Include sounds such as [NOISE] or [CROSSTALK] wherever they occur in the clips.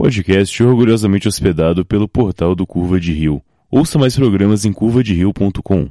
Podcast orgulhosamente hospedado pelo portal do Curva de Rio. Ouça mais programas em curvaderio.com.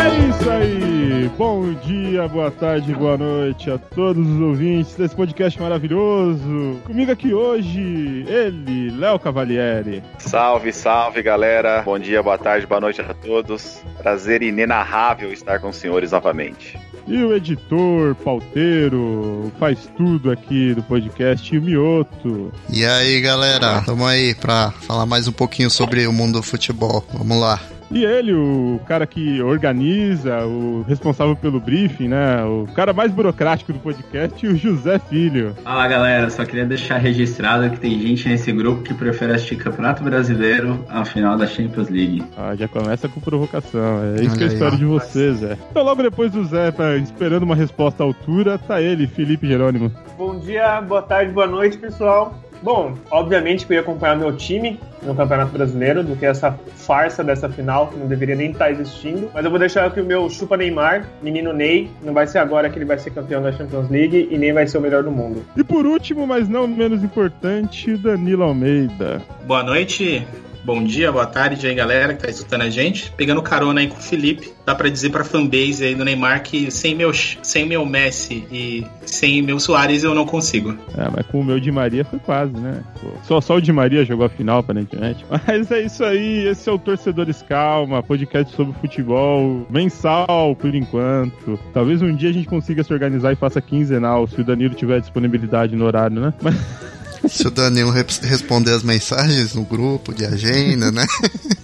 É isso aí! Bom dia, boa tarde, boa noite a todos os ouvintes desse podcast maravilhoso. Comigo aqui hoje, ele, Léo Cavalieri. Salve, salve galera. Bom dia, boa tarde, boa noite a todos. Prazer inenarrável estar com os senhores novamente. E o editor, pauteiro, faz tudo aqui do podcast, o Mioto. E aí, galera, tamo aí pra falar mais um pouquinho sobre o mundo do futebol. Vamos lá. E ele, o cara que organiza, o responsável pelo briefing, né? O cara mais burocrático do podcast, o José Filho. Fala galera, só queria deixar registrado que tem gente nesse grupo que prefere assistir Campeonato Brasileiro ao final da Champions League. Ah, já começa com provocação. É isso que é a história de vocês, Zé. Então, logo depois do Zé, pra, esperando uma resposta à altura, tá ele, Felipe Jerônimo. Bom dia, boa tarde, boa noite, pessoal. Bom, obviamente que eu ia acompanhar meu time no Campeonato Brasileiro do que essa farsa dessa final que não deveria nem estar existindo. Mas eu vou deixar que o meu chupa Neymar, menino Ney, não vai ser agora que ele vai ser campeão da Champions League e nem vai ser o melhor do mundo. E por último, mas não menos importante, Danilo Almeida. Boa noite, Bom dia, boa tarde aí, galera que tá escutando a gente. Pegando carona aí com o Felipe, dá pra dizer pra fanbase aí do Neymar que sem meu, sem meu Messi e sem meu Soares eu não consigo. É, mas com o meu Di Maria foi quase, né? Só, só o Di Maria jogou a final, aparentemente. [LAUGHS] Mas é isso aí, esse é o Torcedores Calma, podcast sobre futebol mensal por enquanto. Talvez um dia a gente consiga se organizar e faça quinzenal, se o Danilo tiver disponibilidade no horário, né? [LAUGHS] Mas... Se o Danilo responder as mensagens no grupo de agenda, né?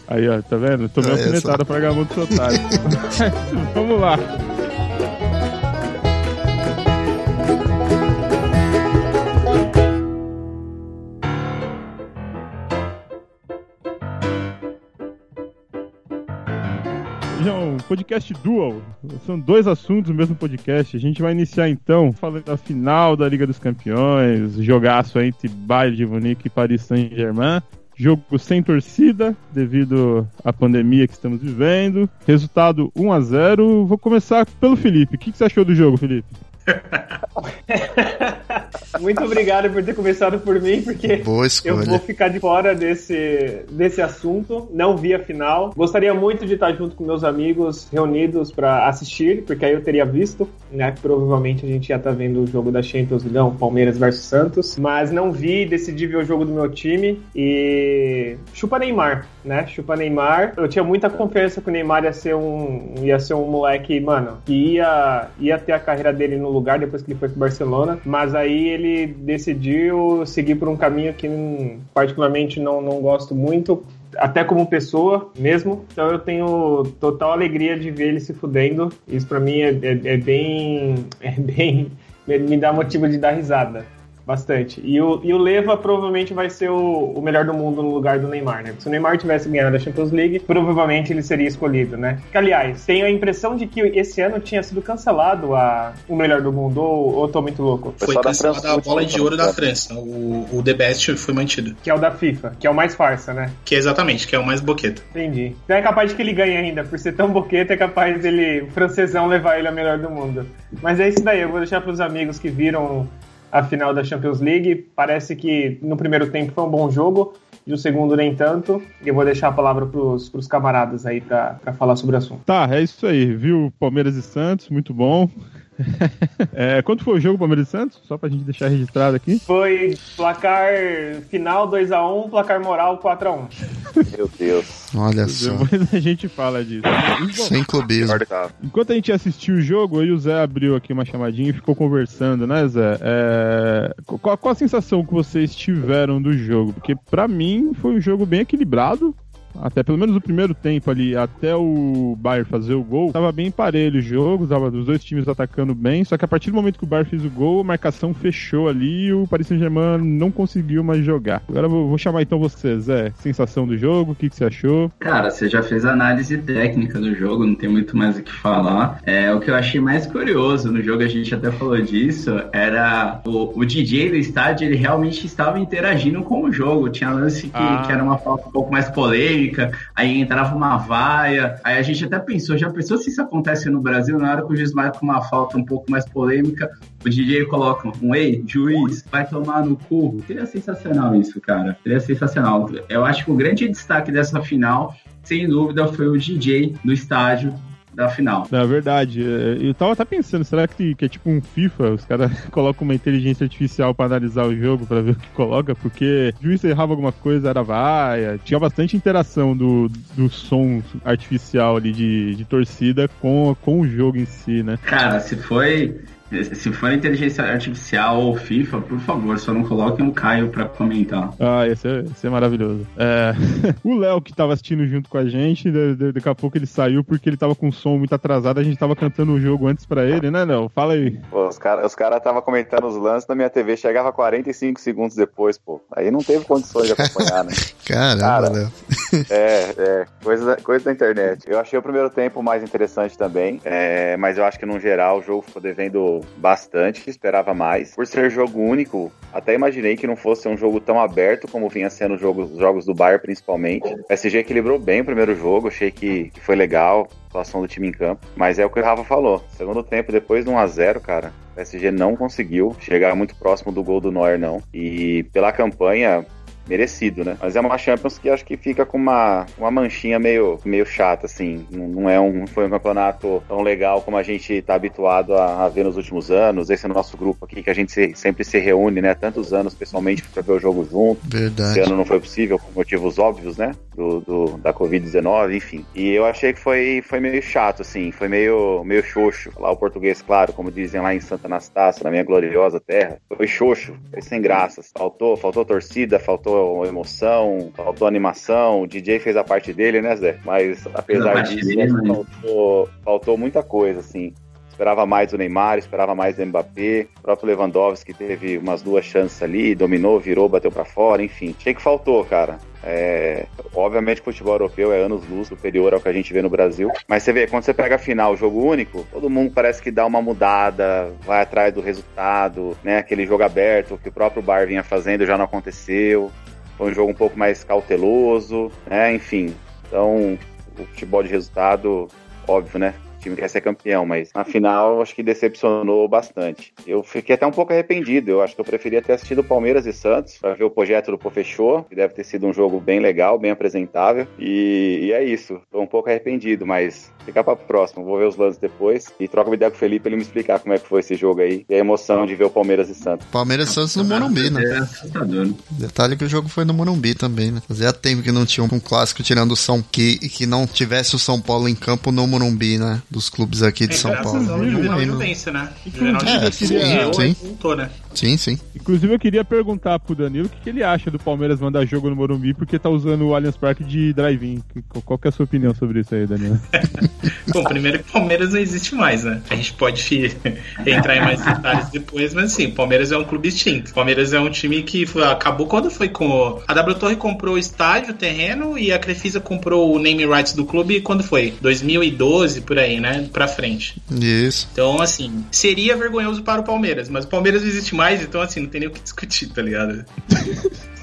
Aí, ó, tá vendo? Tomei uma alfinetada pra Gamundo Sotário. [LAUGHS] Vamos lá. Podcast dual. São dois assuntos no mesmo podcast. A gente vai iniciar então falando da final da Liga dos Campeões, jogaço entre Bayern de Munique e Paris Saint-Germain. Jogo sem torcida, devido à pandemia que estamos vivendo. Resultado 1 a 0 Vou começar pelo Felipe. O que você achou do jogo, Felipe? [LAUGHS] [LAUGHS] Muito obrigado por ter começado por mim, porque eu vou ficar de fora desse, desse assunto. Não vi a final. Gostaria muito de estar junto com meus amigos reunidos para assistir, porque aí eu teria visto, né? Provavelmente a gente ia estar vendo o jogo da Champions League, Palmeiras versus Santos. Mas não vi, decidi ver o jogo do meu time e chupa Neymar, né? Chupa Neymar. Eu tinha muita confiança que o Neymar ia ser um, ia ser um moleque, mano, que ia, ia ter a carreira dele no lugar depois que ele foi pro Barcelona, mas aí ele decidiu seguir por um caminho que particularmente não, não gosto muito, até como pessoa mesmo. Então eu tenho total alegria de ver ele se fudendo. Isso para mim é, é, é, bem. [LAUGHS] É bem. me dá motivo de dar risada. Bastante. E o, e o Leva provavelmente vai ser o, o melhor do mundo no lugar do Neymar, né? Se o Neymar tivesse ganhado a Champions League, provavelmente ele seria escolhido, né? Que, aliás, tenho a impressão de que esse ano tinha sido cancelado a, o melhor do mundo, ou, ou tô muito louco? Foi cancelada a bola de ouro da França. O, o The Best foi mantido. Que é o da FIFA, que é o mais farsa, né? Que é exatamente, que é o mais boqueta. Entendi. Então é capaz de que ele ganhe ainda, por ser tão boqueta, é capaz dele, o francesão, levar ele a melhor do mundo. Mas é isso daí, eu vou deixar pros amigos que viram a final da Champions League. Parece que no primeiro tempo foi um bom jogo e o segundo nem tanto. E eu vou deixar a palavra pros, pros camaradas aí para falar sobre o assunto. Tá, é isso aí. Viu Palmeiras e Santos, muito bom. [LAUGHS] é, quanto foi o jogo Palmeiras e Santos? Só pra gente deixar registrado aqui. Foi placar final 2x1, placar moral 4x1. Meu Deus. Olha só. Depois [LAUGHS] a gente fala disso. Sem clubismo. Enquanto a gente assistiu o jogo, aí o Zé abriu aqui uma chamadinha e ficou conversando, né, Zé? É... Qual, qual a sensação que vocês tiveram do jogo? Porque para mim foi um jogo bem equilibrado até pelo menos o primeiro tempo ali, até o Bayern fazer o gol, tava bem parelho o jogo, tava os dois times atacando bem, só que a partir do momento que o Bayern fez o gol, a marcação fechou ali e o Paris Saint-Germain não conseguiu mais jogar. Agora eu vou, vou chamar então você, Zé, sensação do jogo, o que, que você achou? Cara, você já fez a análise técnica do jogo, não tem muito mais o que falar. É, o que eu achei mais curioso no jogo, a gente até falou disso, era o, o DJ do estádio, ele realmente estava interagindo com o jogo. Tinha lance que, ah. que era uma falta um pouco mais polêmica, polêmica, aí entrava uma vaia, aí a gente até pensou, já pensou se isso acontece no Brasil, na hora que o juiz marca uma falta um pouco mais polêmica, o DJ coloca um, ei, juiz, vai tomar no cu. Seria sensacional isso, cara. Seria sensacional. Eu acho que o grande destaque dessa final, sem dúvida, foi o DJ no estádio da final. Na verdade, é, eu tava até pensando, será que, que é tipo um FIFA? Os caras [LAUGHS] colocam uma inteligência artificial para analisar o jogo, para ver o que coloca, porque o juiz errava alguma coisa, era vaia, tinha bastante interação do, do som artificial ali de, de torcida com, com o jogo em si, né? Cara, se foi se for inteligência artificial ou FIFA, por favor, só não coloquem o Caio pra comentar. Ah, esse é, esse é maravilhoso. É... [LAUGHS] o Léo, que tava assistindo junto com a gente, daqui a pouco ele saiu porque ele tava com o som muito atrasado. A gente tava cantando o jogo antes pra ele, né, Léo? Fala aí. Pô, os caras os cara tava comentando os lances na minha TV, chegava 45 segundos depois, pô. Aí não teve condições de acompanhar, né? [LAUGHS] Caramba, Cara, Léo. [LAUGHS] É, é. Coisa, coisa da internet. Eu achei o primeiro tempo mais interessante também, é, mas eu acho que, no geral, o jogo ficou devendo bastante, esperava mais. Por ser jogo único, até imaginei que não fosse um jogo tão aberto como vinha sendo os jogos, jogos do Bayern, principalmente. O SG equilibrou bem o primeiro jogo, achei que, que foi legal situação do time em campo. Mas é o que o Rafa falou. Segundo tempo, depois do 1x0, cara, o PSG não conseguiu chegar muito próximo do gol do Neuer, não. E pela campanha, merecido, né? Mas é uma Champions que acho que fica com uma, uma manchinha meio, meio chata, assim. Não, não é um, foi um campeonato tão legal como a gente tá habituado a, a, ver nos últimos anos. Esse é o nosso grupo aqui que a gente se, sempre se reúne, né? Tantos anos pessoalmente para ver o jogo junto. Verdade. Esse ano não foi possível por motivos óbvios, né? Do, do da Covid-19, enfim. E eu achei que foi, foi meio chato, assim. Foi meio, meio xoxo. Lá o português, claro, como dizem lá em Santa Anastácia, na minha gloriosa terra. Foi xoxo, foi sem graças. Faltou, faltou torcida, faltou faltou emoção, faltou animação. O DJ fez a parte dele, né, Zé? Mas apesar disso, dele, né? faltou, faltou muita coisa, assim esperava mais do Neymar, esperava mais do Mbappé, o próprio Lewandowski teve umas duas chances ali, dominou, virou, bateu para fora, enfim. Achei que faltou, cara. É, obviamente o futebol europeu é anos luz superior ao que a gente vê no Brasil. Mas você vê, quando você pega a final, jogo único, todo mundo parece que dá uma mudada, vai atrás do resultado, né? Aquele jogo aberto que o próprio Bar vinha fazendo já não aconteceu. Foi um jogo um pouco mais cauteloso, né? Enfim. Então, o futebol de resultado, óbvio, né? Time quer ser campeão, mas na final acho que decepcionou bastante. Eu fiquei até um pouco arrependido. Eu acho que eu preferia ter assistido Palmeiras e Santos para ver o projeto do Pô Fechou, que deve ter sido um jogo bem legal, bem apresentável. E, e é isso. Tô um pouco arrependido, mas ficar para próximo. Vou ver os lances depois e troca uma ideia com o Felipe pra ele me explicar como é que foi esse jogo aí e a emoção de ver o Palmeiras e Santos. Palmeiras e Santos no Morumbi, né? É assustador. Detalhe que o jogo foi no Morumbi também, né? Fazia tempo que não tinha um clássico tirando o São que que não tivesse o São Paulo em campo no Morumbi, né? Dos clubes aqui de é, São Paulo. Juvenal Juventude, né? Juvenal é, queria... sim. Voltou, né? Sim, sim. Inclusive eu queria perguntar pro Danilo o que, que ele acha do Palmeiras mandar jogo no Morumbi porque tá usando o Allianz Parque de drive-in. Qual que é a sua opinião sobre isso aí, Danilo? [LAUGHS] Bom, primeiro que o Palmeiras não existe mais, né? A gente pode [LAUGHS] entrar em mais detalhes depois, mas assim, o Palmeiras é um clube extinto. O Palmeiras é um time que foi, acabou quando foi com. A W Torre comprou o estádio, o terreno, e a Crefisa comprou o name rights do clube quando foi? 2012, por aí, né? Pra frente. Isso. Então, assim, seria vergonhoso para o Palmeiras, mas o Palmeiras não existe mais, então assim, não tem nem o que discutir, tá ligado? [LAUGHS]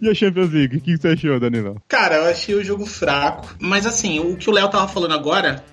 E a Champions League, o que você achou, Danilo? Cara, eu achei o jogo fraco. Mas assim, o que o Léo tava falando agora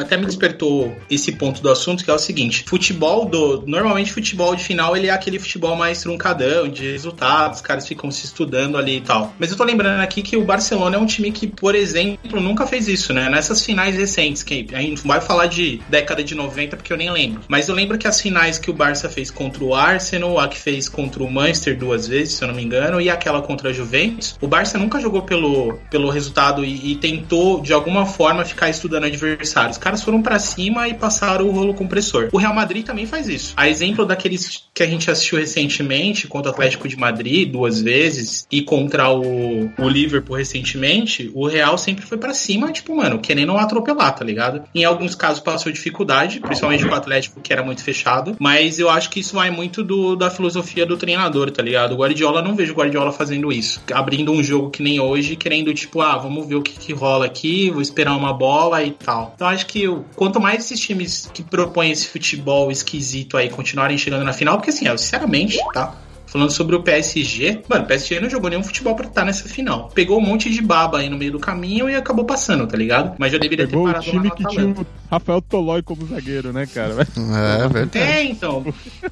até me despertou esse ponto do assunto, que é o seguinte: futebol do. Normalmente, futebol de final ele é aquele futebol mais truncadão, de resultados, os caras ficam se estudando ali e tal. Mas eu tô lembrando aqui que o Barcelona é um time que, por exemplo, nunca fez isso, né? Nessas finais recentes, que a gente vai falar de década de 90, porque eu nem lembro. Mas eu lembro que as finais que o Barça fez contra o Arsenal, a que fez contra o Manchester duas vezes, se eu não me engano, e aquela contra a Juventus, o Barça nunca jogou pelo, pelo resultado e, e tentou, de alguma forma, ficar estudando adversário adversário. Os caras foram para cima e passaram o rolo compressor. O Real Madrid também faz isso. A exemplo daqueles que a gente assistiu recentemente, contra o Atlético de Madrid duas vezes e contra o, o Liverpool recentemente, o Real sempre foi para cima, tipo, mano, querendo atropelar, tá ligado? Em alguns casos passou dificuldade, principalmente com o Atlético, que era muito fechado, mas eu acho que isso vai muito do, da filosofia do treinador, tá ligado? O Guardiola, não vejo o Guardiola fazendo isso. Abrindo um jogo que nem hoje, querendo, tipo, ah, vamos ver o que, que rola aqui, vou esperar uma bola e tal. Então acho que quanto mais esses times que propõem esse futebol esquisito aí continuarem chegando na final, porque assim, eu, sinceramente, tá? Falando sobre o PSG. Mano, o PSG não jogou nenhum futebol pra estar nessa final. Pegou um monte de baba aí no meio do caminho e acabou passando, tá ligado? Mas já deveria Pegou ter parado o time que tinha o Rafael Tolói como zagueiro, né, cara? [LAUGHS] É, verdade. É, então.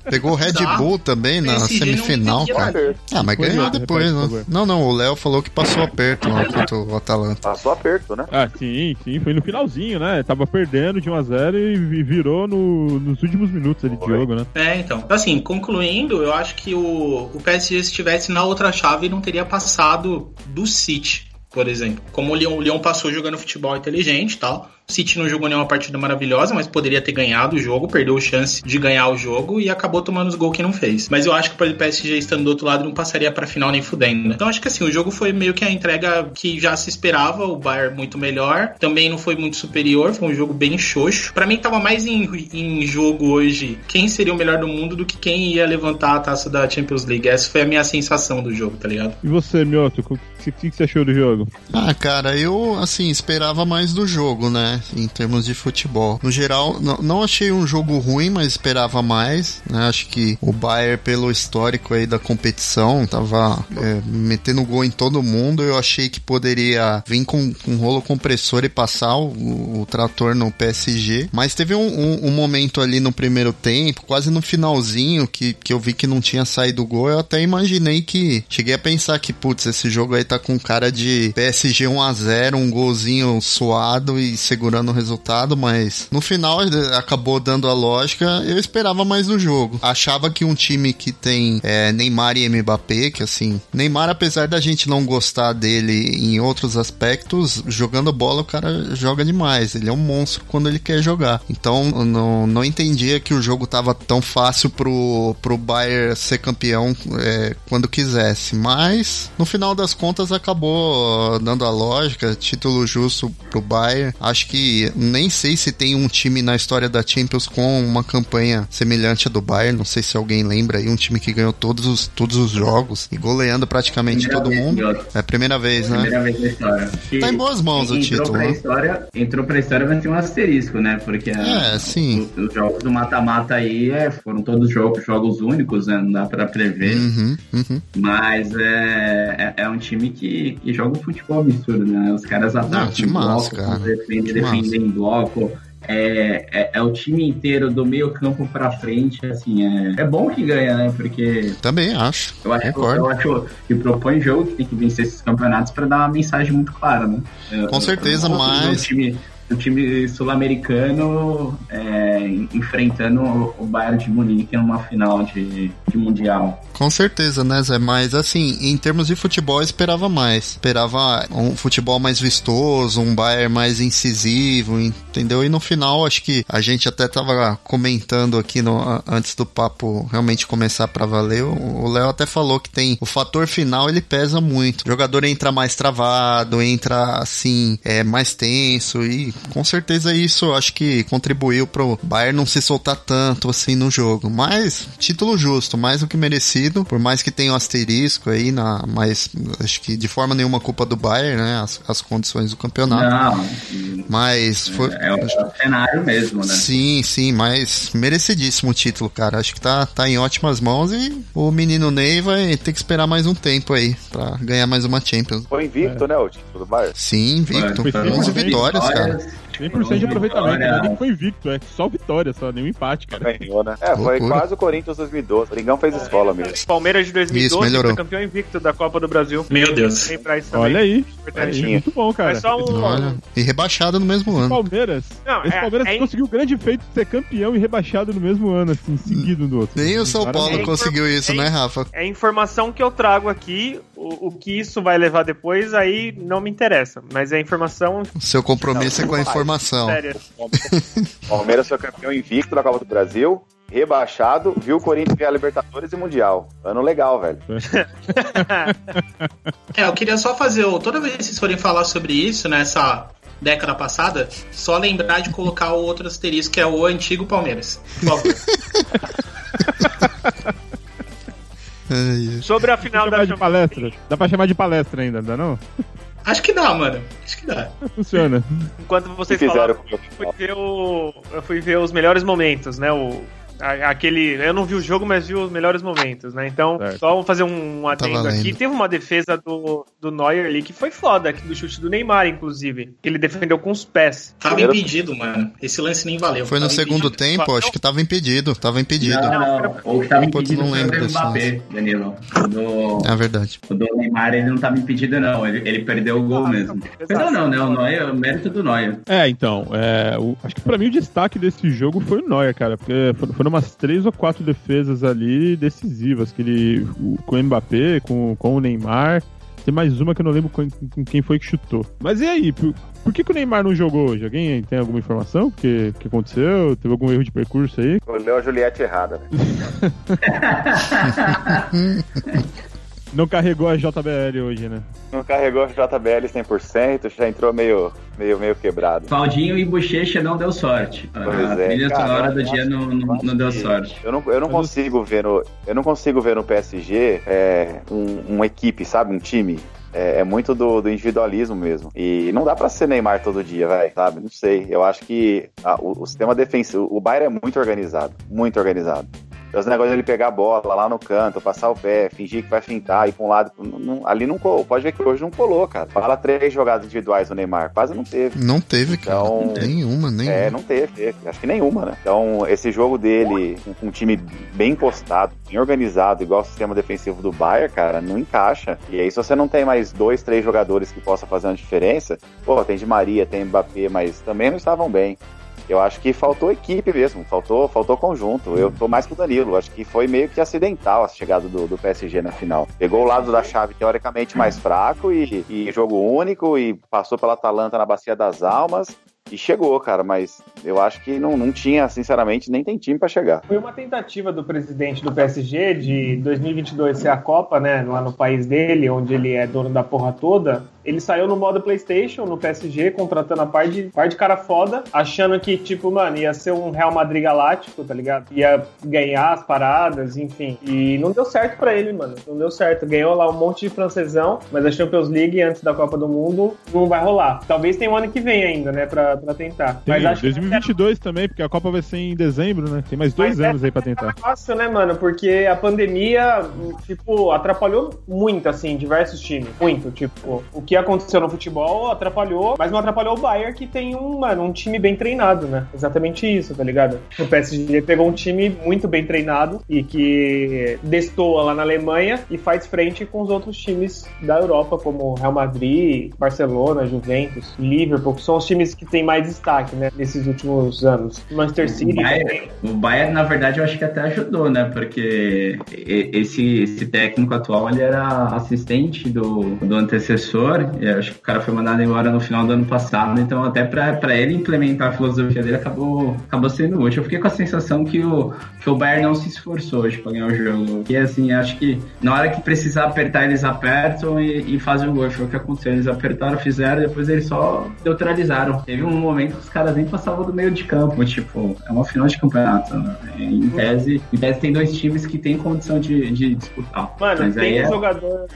Pegou o Red Bull também na semifinal, cara. Ah, mas ganhou depois, né? Não, não, o Léo falou que passou aperto lá contra o Atalanta. Passou aperto, né? Ah, sim, sim, foi no finalzinho, né? Tava perdendo de 1x0 e virou no, nos últimos minutos ali de jogo, né? É, então. Assim, concluindo, eu acho que o, o PSG, se estivesse na outra chave, não teria passado do City, por exemplo. Como o Lyon, o Lyon passou jogando futebol inteligente e tal. O City não jogou nenhuma partida maravilhosa, mas poderia ter ganhado o jogo, perdeu a chance de ganhar o jogo e acabou tomando os gols que não fez. Mas eu acho que o PSG estando do outro lado não passaria para final nem fudendo. Então acho que assim, o jogo foi meio que a entrega que já se esperava, o Bayern muito melhor, também não foi muito superior, foi um jogo bem xoxo. Para mim tava mais em, em jogo hoje quem seria o melhor do mundo do que quem ia levantar a taça da Champions League. Essa foi a minha sensação do jogo, tá ligado? E você, Mioto, o que, que, que você achou do jogo? Ah, cara, eu assim esperava mais do jogo, né? Em termos de futebol. No geral, não achei um jogo ruim, mas esperava mais. Né? Acho que o Bayern, pelo histórico aí da competição, tava é, metendo gol em todo mundo. Eu achei que poderia vir com um rolo compressor e passar o, o trator no PSG. Mas teve um, um, um, momento ali no primeiro tempo, quase no finalzinho, que, que eu vi que não tinha saído gol. Eu até imaginei que. Cheguei a pensar que, putz, esse jogo aí tá com cara de PSG 1 a 0 um golzinho suado e segundo segurando o resultado, mas no final acabou dando a lógica. Eu esperava mais do jogo. Achava que um time que tem é, Neymar e Mbappé, que assim, Neymar, apesar da gente não gostar dele em outros aspectos, jogando bola o cara joga demais. Ele é um monstro quando ele quer jogar. Então não, não entendia que o jogo tava tão fácil pro, pro Bayern ser campeão é, quando quisesse. Mas no final das contas acabou dando a lógica, título justo pro Bayern. Acho que que nem sei se tem um time na história da Champions com uma campanha semelhante à do Bayern. Não sei se alguém lembra aí, um time que ganhou todos os, todos os jogos e goleando praticamente primeira todo mundo. É a primeira vez, né? Primeira vez na história. tá em boas mãos o título. Pra né? história, entrou pra história, vai ser um asterisco, né? Porque a, é, sim. Os, os, jogos do mata-mata aí é, foram todos jogos, jogos únicos, né? Não dá pra prever. Uhum, uhum. Mas é, é, é, um time que, que joga um futebol absurdo, né? Os caras atacam. Não, time massa, cara. Defendem, defender em bloco. É, é, é, o time inteiro do meio campo pra frente, assim, é, é bom que ganha, né? Porque. Também acho. Eu acho, eu acho que propõe jogo que tem que vencer esses campeonatos para dar uma mensagem muito clara, né? Com certeza, mas. time, o time sul-americano é, enfrentando o Bayern de Munique numa final de, de Mundial. Com certeza, né, Zé? Mas assim, em termos de futebol, eu esperava mais. Esperava um futebol mais vistoso, um Bayern mais incisivo, entendeu? E no final, acho que a gente até tava comentando aqui no, antes do papo realmente começar para valer. O Léo até falou que tem o fator final, ele pesa muito. O jogador entra mais travado, entra assim, é mais tenso e com certeza isso acho que contribuiu pro Bayern não se soltar tanto assim no jogo. Mas título justo, mais do que merecido por mais que tenha um asterisco aí, na, mas acho que de forma nenhuma culpa do Bayern, né? As, as condições do campeonato. Não, mas foi. É, é o cenário mesmo, né? Sim, sim, mas merecidíssimo o título, cara. Acho que tá, tá em ótimas mãos e o menino Ney vai ter que esperar mais um tempo aí pra ganhar mais uma Champions. Foi invicto, é. né? O título do Bayern? Sim, invicto. Foi, 11 vitórias, cara. 100% de aproveitamento, né? nem foi invicto, é só vitória, só nenhum empate, cara. Ganhou, né? É, foi Loucura. quase o Corinthians 2012. O Coringão fez escola mesmo. Palmeiras de 2012 Isso, foi campeão invicto da Copa do Brasil. Meu Deus. Olha aí. aí. Muito bom, cara. É só um... Olha, e rebaixado no mesmo ano. Palmeiras. Não, Esse é, Palmeiras é... conseguiu o grande feito de ser campeão e rebaixado no mesmo ano, assim, seguido do outro. Nem o São Paulo é conseguiu isso, né, Rafa? É a informação que eu trago aqui. O, o que isso vai levar depois, aí não me interessa. Mas é a informação. O seu compromisso não, é com a informação. Sério. [LAUGHS] Palmeiras foi campeão invicto da Copa do Brasil, rebaixado, viu o Corinthians ganhar Libertadores e Mundial. Ano legal, velho. [LAUGHS] é, eu queria só fazer, toda vez que vocês forem falar sobre isso, nessa década passada, só lembrar de colocar o outro asterisco, que é o antigo Palmeiras. Por favor. [LAUGHS] Sobre a final da de palestra. Dá pra chamar de palestra ainda, não dá não? Acho que dá, mano. Acho que dá. Funciona. Enquanto vocês falaram, eu fui, ver o, eu fui ver os melhores momentos, né? O, aquele. Eu não vi o jogo, mas vi os melhores momentos, né? Então, certo. só vamos fazer um adendo tá aqui. Teve uma defesa do, do Neuer ali que foi foda, aqui do chute do Neymar, inclusive. Que ele defendeu com os pés. Tava impedido, mano. Esse lance nem valeu. Foi no segundo impedido. tempo, acho que tava impedido. Tava impedido. Não, não. O que tava impedido não lembro foi o Mbappé, Danilo. Do... É verdade. O do Neymar, ele não tava impedido, não. Ele, ele perdeu o gol ah, mesmo. Perdão, não, né? O Neuer, o mérito do Neuer. É, então. É, o, acho que pra mim o destaque desse jogo foi o Neuer, cara. Porque foram umas três ou quatro defesas ali decisivas. Que ele, com o Mbappé, com, com o Neymar. Tem mais uma que eu não lembro com, com quem foi que chutou. Mas e aí? Por, por que, que, o Neymar não jogou hoje? Alguém tem alguma informação? O que, que aconteceu? Teve algum erro de percurso aí? Olhou a Juliette errada, né? [LAUGHS] Não carregou a JBL hoje, né? Não carregou a JBL 100%, já entrou meio, meio, meio quebrado. Faldinho e Bochecha não deu sorte. Pois a é. trilha sonora do dia não, não, não deu sorte. Eu não, eu não consigo ver no, eu não consigo ver no PSG é, um, uma equipe, sabe? Um time é, é, muito do, do, individualismo mesmo. E não dá para ser Neymar todo dia, vai, sabe? Não sei. Eu acho que a, o, o, sistema defensivo, o Bayern é muito organizado, muito organizado. Os negócios ele pegar a bola lá no canto, passar o pé, fingir que vai fintar, ir pra um lado. Não, ali não colou. Pode ver que hoje não colou, cara. Fala três jogadas individuais do Neymar. Quase não teve. Não teve, cara. Então, nenhuma, nenhuma. É, não teve. Acho que nenhuma, né? Então, esse jogo dele, com um time bem encostado, bem organizado, igual o sistema defensivo do Bayern, cara, não encaixa. E aí, se você não tem mais dois, três jogadores que possam fazer uma diferença, pô, tem de Maria, tem Mbappé, mas também não estavam bem. Eu acho que faltou equipe mesmo, faltou, faltou conjunto. Eu tô mais com o Danilo. Acho que foi meio que acidental a chegada do, do PSG na final. Pegou o lado da chave teoricamente mais fraco e, e jogo único e passou pela Atalanta na Bacia das Almas e chegou, cara, mas eu acho que não, não tinha, sinceramente, nem tem time para chegar. Foi uma tentativa do presidente do PSG de 2022 ser a Copa, né, lá no país dele, onde ele é dono da porra toda, ele saiu no modo PlayStation, no PSG, contratando a par de, par de cara foda, achando que, tipo, mano, ia ser um Real Madrid galáctico, tá ligado? Ia ganhar as paradas, enfim. E não deu certo para ele, mano. Não deu certo. Ganhou lá um monte de francesão, mas a Champions League antes da Copa do Mundo não vai rolar. Talvez tenha um ano que vem ainda, né, pra, pra tentar. Tem, mas acho 2022 que... também, porque a Copa vai ser em dezembro, né? Tem mais dois mas é anos é, aí pra tentar. É fácil, né, mano? Porque a pandemia, tipo, atrapalhou muito, assim, diversos times. Muito, tipo, o que aconteceu no futebol atrapalhou, mas não atrapalhou o Bayern, que tem um, mano, um time bem treinado, né? Exatamente isso, tá ligado? O PSG pegou um time muito bem treinado e que destoa lá na Alemanha e faz frente com os outros times da Europa, como Real Madrid, Barcelona, Juventus, Liverpool, que são os times que têm mais destaque, né, nesses últimos anos. Manchester City o Bayern. O Bayern, na verdade, eu acho que até ajudou, né? Porque esse, esse técnico atual, ele era assistente do, do antecessor eu acho que o cara foi mandado embora no final do ano passado, então até para ele implementar a filosofia dele acabou, acabou sendo útil. Eu fiquei com a sensação que o, que o Bayern não se esforçou hoje para ganhar o jogo. E assim, acho que na hora que precisar apertar, eles apertam e, e fazem o gol. Foi o que aconteceu. Eles apertaram, fizeram, depois eles só neutralizaram. Teve um momento que os caras nem passavam do meio de campo. Tipo, é uma final de campeonato. Né? Em tese, em tese tem dois times que têm condição de, de disputar. Mano, Mas tem um é... jogador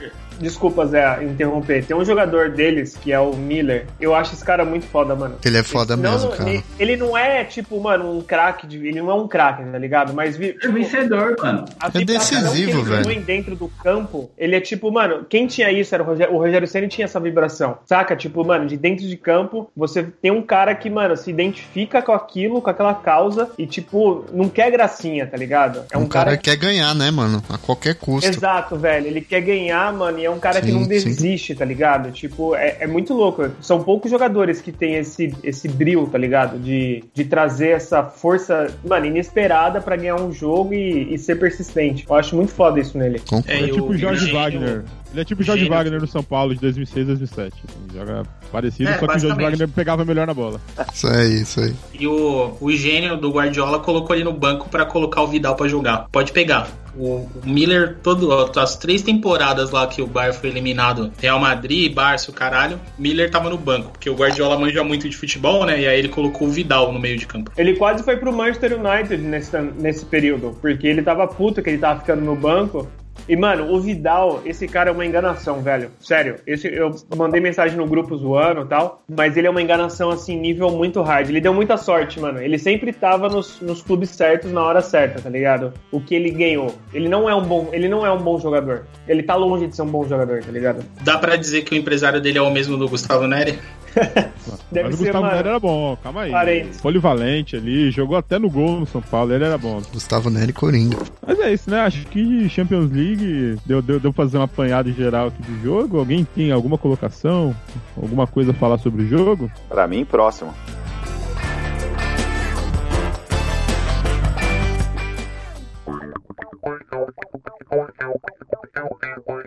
Desculpa, Zé, interromper. Tem um jogador deles, que é o Miller. Eu acho esse cara muito foda, mano. Ele é foda ele, mesmo, não, cara. Ele, ele, não é, tipo, mano, um craque. Ele não é um craque, tá ligado? Mas. Tipo, é vencedor, mano. É decisivo, velho. Ele dentro do campo, ele é tipo, mano, quem tinha isso era o Rogério. O Rogério Senna tinha essa vibração. Saca? Tipo, mano, de dentro de campo, você tem um cara que, mano, se identifica com aquilo, com aquela causa e, tipo, não quer gracinha, tá ligado? É um, um cara, cara que quer ganhar, né, mano? A qualquer custo. Exato, velho. Ele quer ganhar, mano, e é um cara sim, que não desiste existe, tá ligado? Tipo, é, é, muito louco. São poucos jogadores que têm esse, esse brilho, tá ligado? De, de trazer essa força, mano, inesperada para ganhar um jogo e, e, ser persistente. Eu acho muito foda isso nele. É, é tipo o Jorge Wagner. Ele é tipo o Jorge Gênio. Wagner no São Paulo de 2006 2007. Assim, joga parecido, é, só que o Jorge Wagner pegava melhor na bola. Isso aí, isso aí. E o, o gênio do Guardiola colocou ele no banco para colocar o Vidal para jogar. Pode pegar. O, o Miller, todo, as três temporadas lá que o Bayern foi eliminado, Real Madrid, Barça, o caralho, Miller tava no banco, porque o Guardiola manja muito de futebol, né? E aí ele colocou o Vidal no meio de campo. Ele quase foi pro Manchester United nesse, nesse período, porque ele tava puto que ele tava ficando no banco E, mano, o Vidal, esse cara é uma enganação, velho. Sério. Esse, eu mandei mensagem no grupo zoando e tal, mas ele é uma enganação, assim, nível muito hard. Ele deu muita sorte, mano. Ele sempre tava nos, nos clubes certos na hora certa, tá ligado? O que ele ganhou. Ele não é um bom, ele não é um bom jogador. Ele tá longe de ser um bom jogador, tá ligado? Dá para dizer que o empresário dele é o mesmo do Gustavo Neri? [LAUGHS] Deve Mas o Gustavo Neri era bom, calma aí. Parente. Polivalente ali, jogou até no gol no São Paulo, ele era bom. Gustavo Neri Coringa. Mas é isso, né? Acho que Champions League deu, deu, deu fazer uma apanhada geral aqui do jogo. Alguém tem alguma colocação? Alguma coisa a falar sobre o jogo? Para mim, próximo.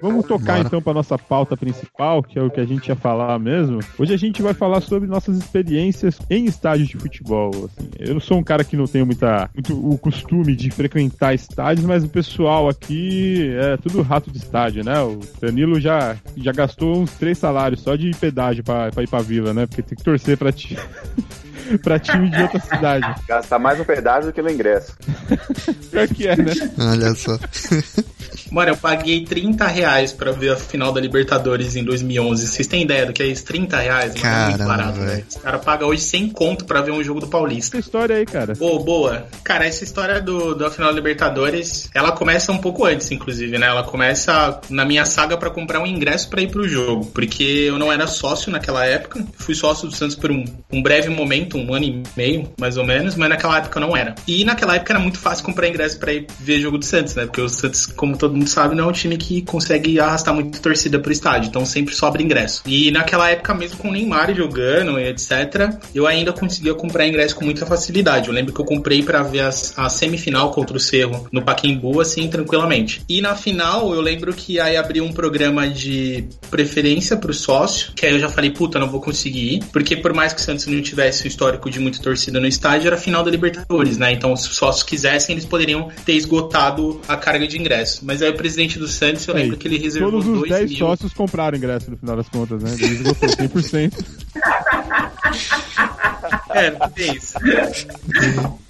Vamos tocar Bora. então para nossa pauta principal, que é o que a gente ia falar mesmo. Hoje a gente vai falar sobre nossas experiências em estádios de futebol. Assim. Eu sou um cara que não tenho muita, muito o costume de frequentar estádios, mas o pessoal aqui é tudo rato de estádio, né? O Danilo já, já gastou uns três salários só de pedágio para ir pra vila, né? Porque tem que torcer para ti. [LAUGHS] [LAUGHS] pra time de outra cidade. Gastar mais um pedágio do que no ingresso. Pior que é, né? Olha só. Mano, eu paguei 30 reais pra ver a final da Libertadores em 2011. Vocês têm ideia do que é isso? 30 reais? Caramba, é muito barato, velho. Os caras pagam hoje 100 conto pra ver um jogo do Paulista. Essa história aí, cara. Pô, boa. Cara, essa história do, da final da Libertadores, ela começa um pouco antes, inclusive, né? Ela começa na minha saga para comprar um ingresso para ir pro jogo. Porque eu não era sócio naquela época. Fui sócio do Santos por um, um breve momento, um ano e meio, mais ou menos, mas naquela época não era. E naquela época era muito fácil comprar ingresso para ir ver jogo do Santos, né? Porque o Santos, como todo mundo sabe, não é um time que consegue arrastar muito torcida pro estádio, então sempre sobra ingresso. E naquela época, mesmo com o Neymar jogando e etc., eu ainda conseguia comprar ingresso com muita facilidade. Eu lembro que eu comprei para ver a, a, semifinal contra o Cerro no Paquimbu, assim, tranquilamente. E na final, eu lembro que aí abriu um programa de preferência pro sócio, que aí eu já falei, puta, não vou conseguir ir, porque por mais que o Santos não tivesse histórico de muita torcida no estádio, era final da Libertadores, né? Então, se os sócios quisessem, eles poderiam ter esgotado a carga de ingresso. Mas aí o presidente do Santos, eu lembro que ele reservou Todos os 10 mil. sócios compraram ingresso no final das contas, né? Ele esgotou [LAUGHS] 100%. é, tem isso. [LAUGHS]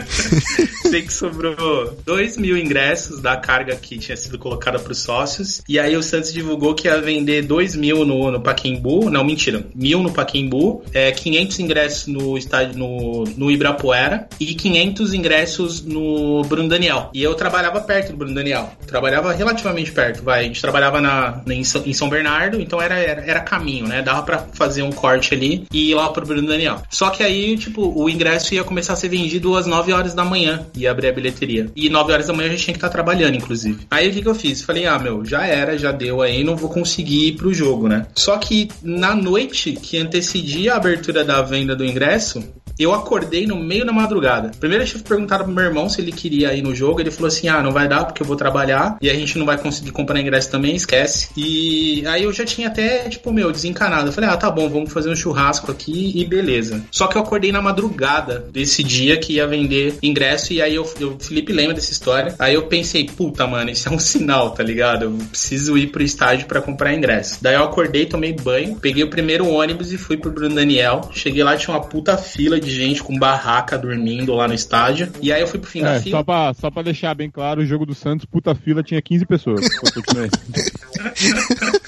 [LAUGHS] Sei que sobrou 2 mil ingressos da carga que tinha sido colocada para os sócios. E aí o Santos divulgou que ia vender 2 mil no, no Paquimbu. Não, mentira. Mil no Paquimbu. É, 500 ingressos no estádio no, no Ibirapuera. E 500 ingressos no Bruno Daniel. E eu trabalhava perto do Bruno Daniel. Trabalhava relativamente perto, vai. A gente trabalhava na, em, São Bernardo, então era, era, era caminho, né? Dava para fazer um corte ali e ir lá pro Bruno Daniel. Só que aí, tipo, o ingresso ia começar a ser vendido às 9 9 horas da manhã e abrir a bilheteria. E 9 horas da manhã a gente tinha que estar tá trabalhando, inclusive. Aí o que, que eu fiz? Falei, ah, meu, já era, já deu aí, não vou conseguir ir pro jogo, né? Só que na noite que antecedia a abertura da venda do ingresso, eu acordei no meio da madrugada. Primeiro eu perguntaram pro meu irmão se ele queria ir no jogo. Ele falou assim: ah, não vai dar porque eu vou trabalhar e a gente não vai conseguir comprar ingresso também, esquece. E aí eu já tinha até, tipo, meu, desencanado. Eu falei: ah, tá bom, vamos fazer um churrasco aqui e beleza. Só que eu acordei na madrugada desse dia que ia vender ingresso e aí eu, eu o Felipe lembra dessa história. Aí eu pensei: puta, mano, isso é um [LAUGHS] sinal, tá ligado? Eu preciso ir pro estádio para comprar ingresso. Daí eu acordei, tomei banho, peguei o primeiro ônibus e fui pro Bruno Daniel. Cheguei lá, tinha uma puta fila de gente com barraca dormindo lá no estádio. E aí eu fui pro fim é, da fila. Só pra, só pra deixar bem claro, o jogo do Santos, puta fila, tinha 15 pessoas. [LAUGHS] [LAUGHS]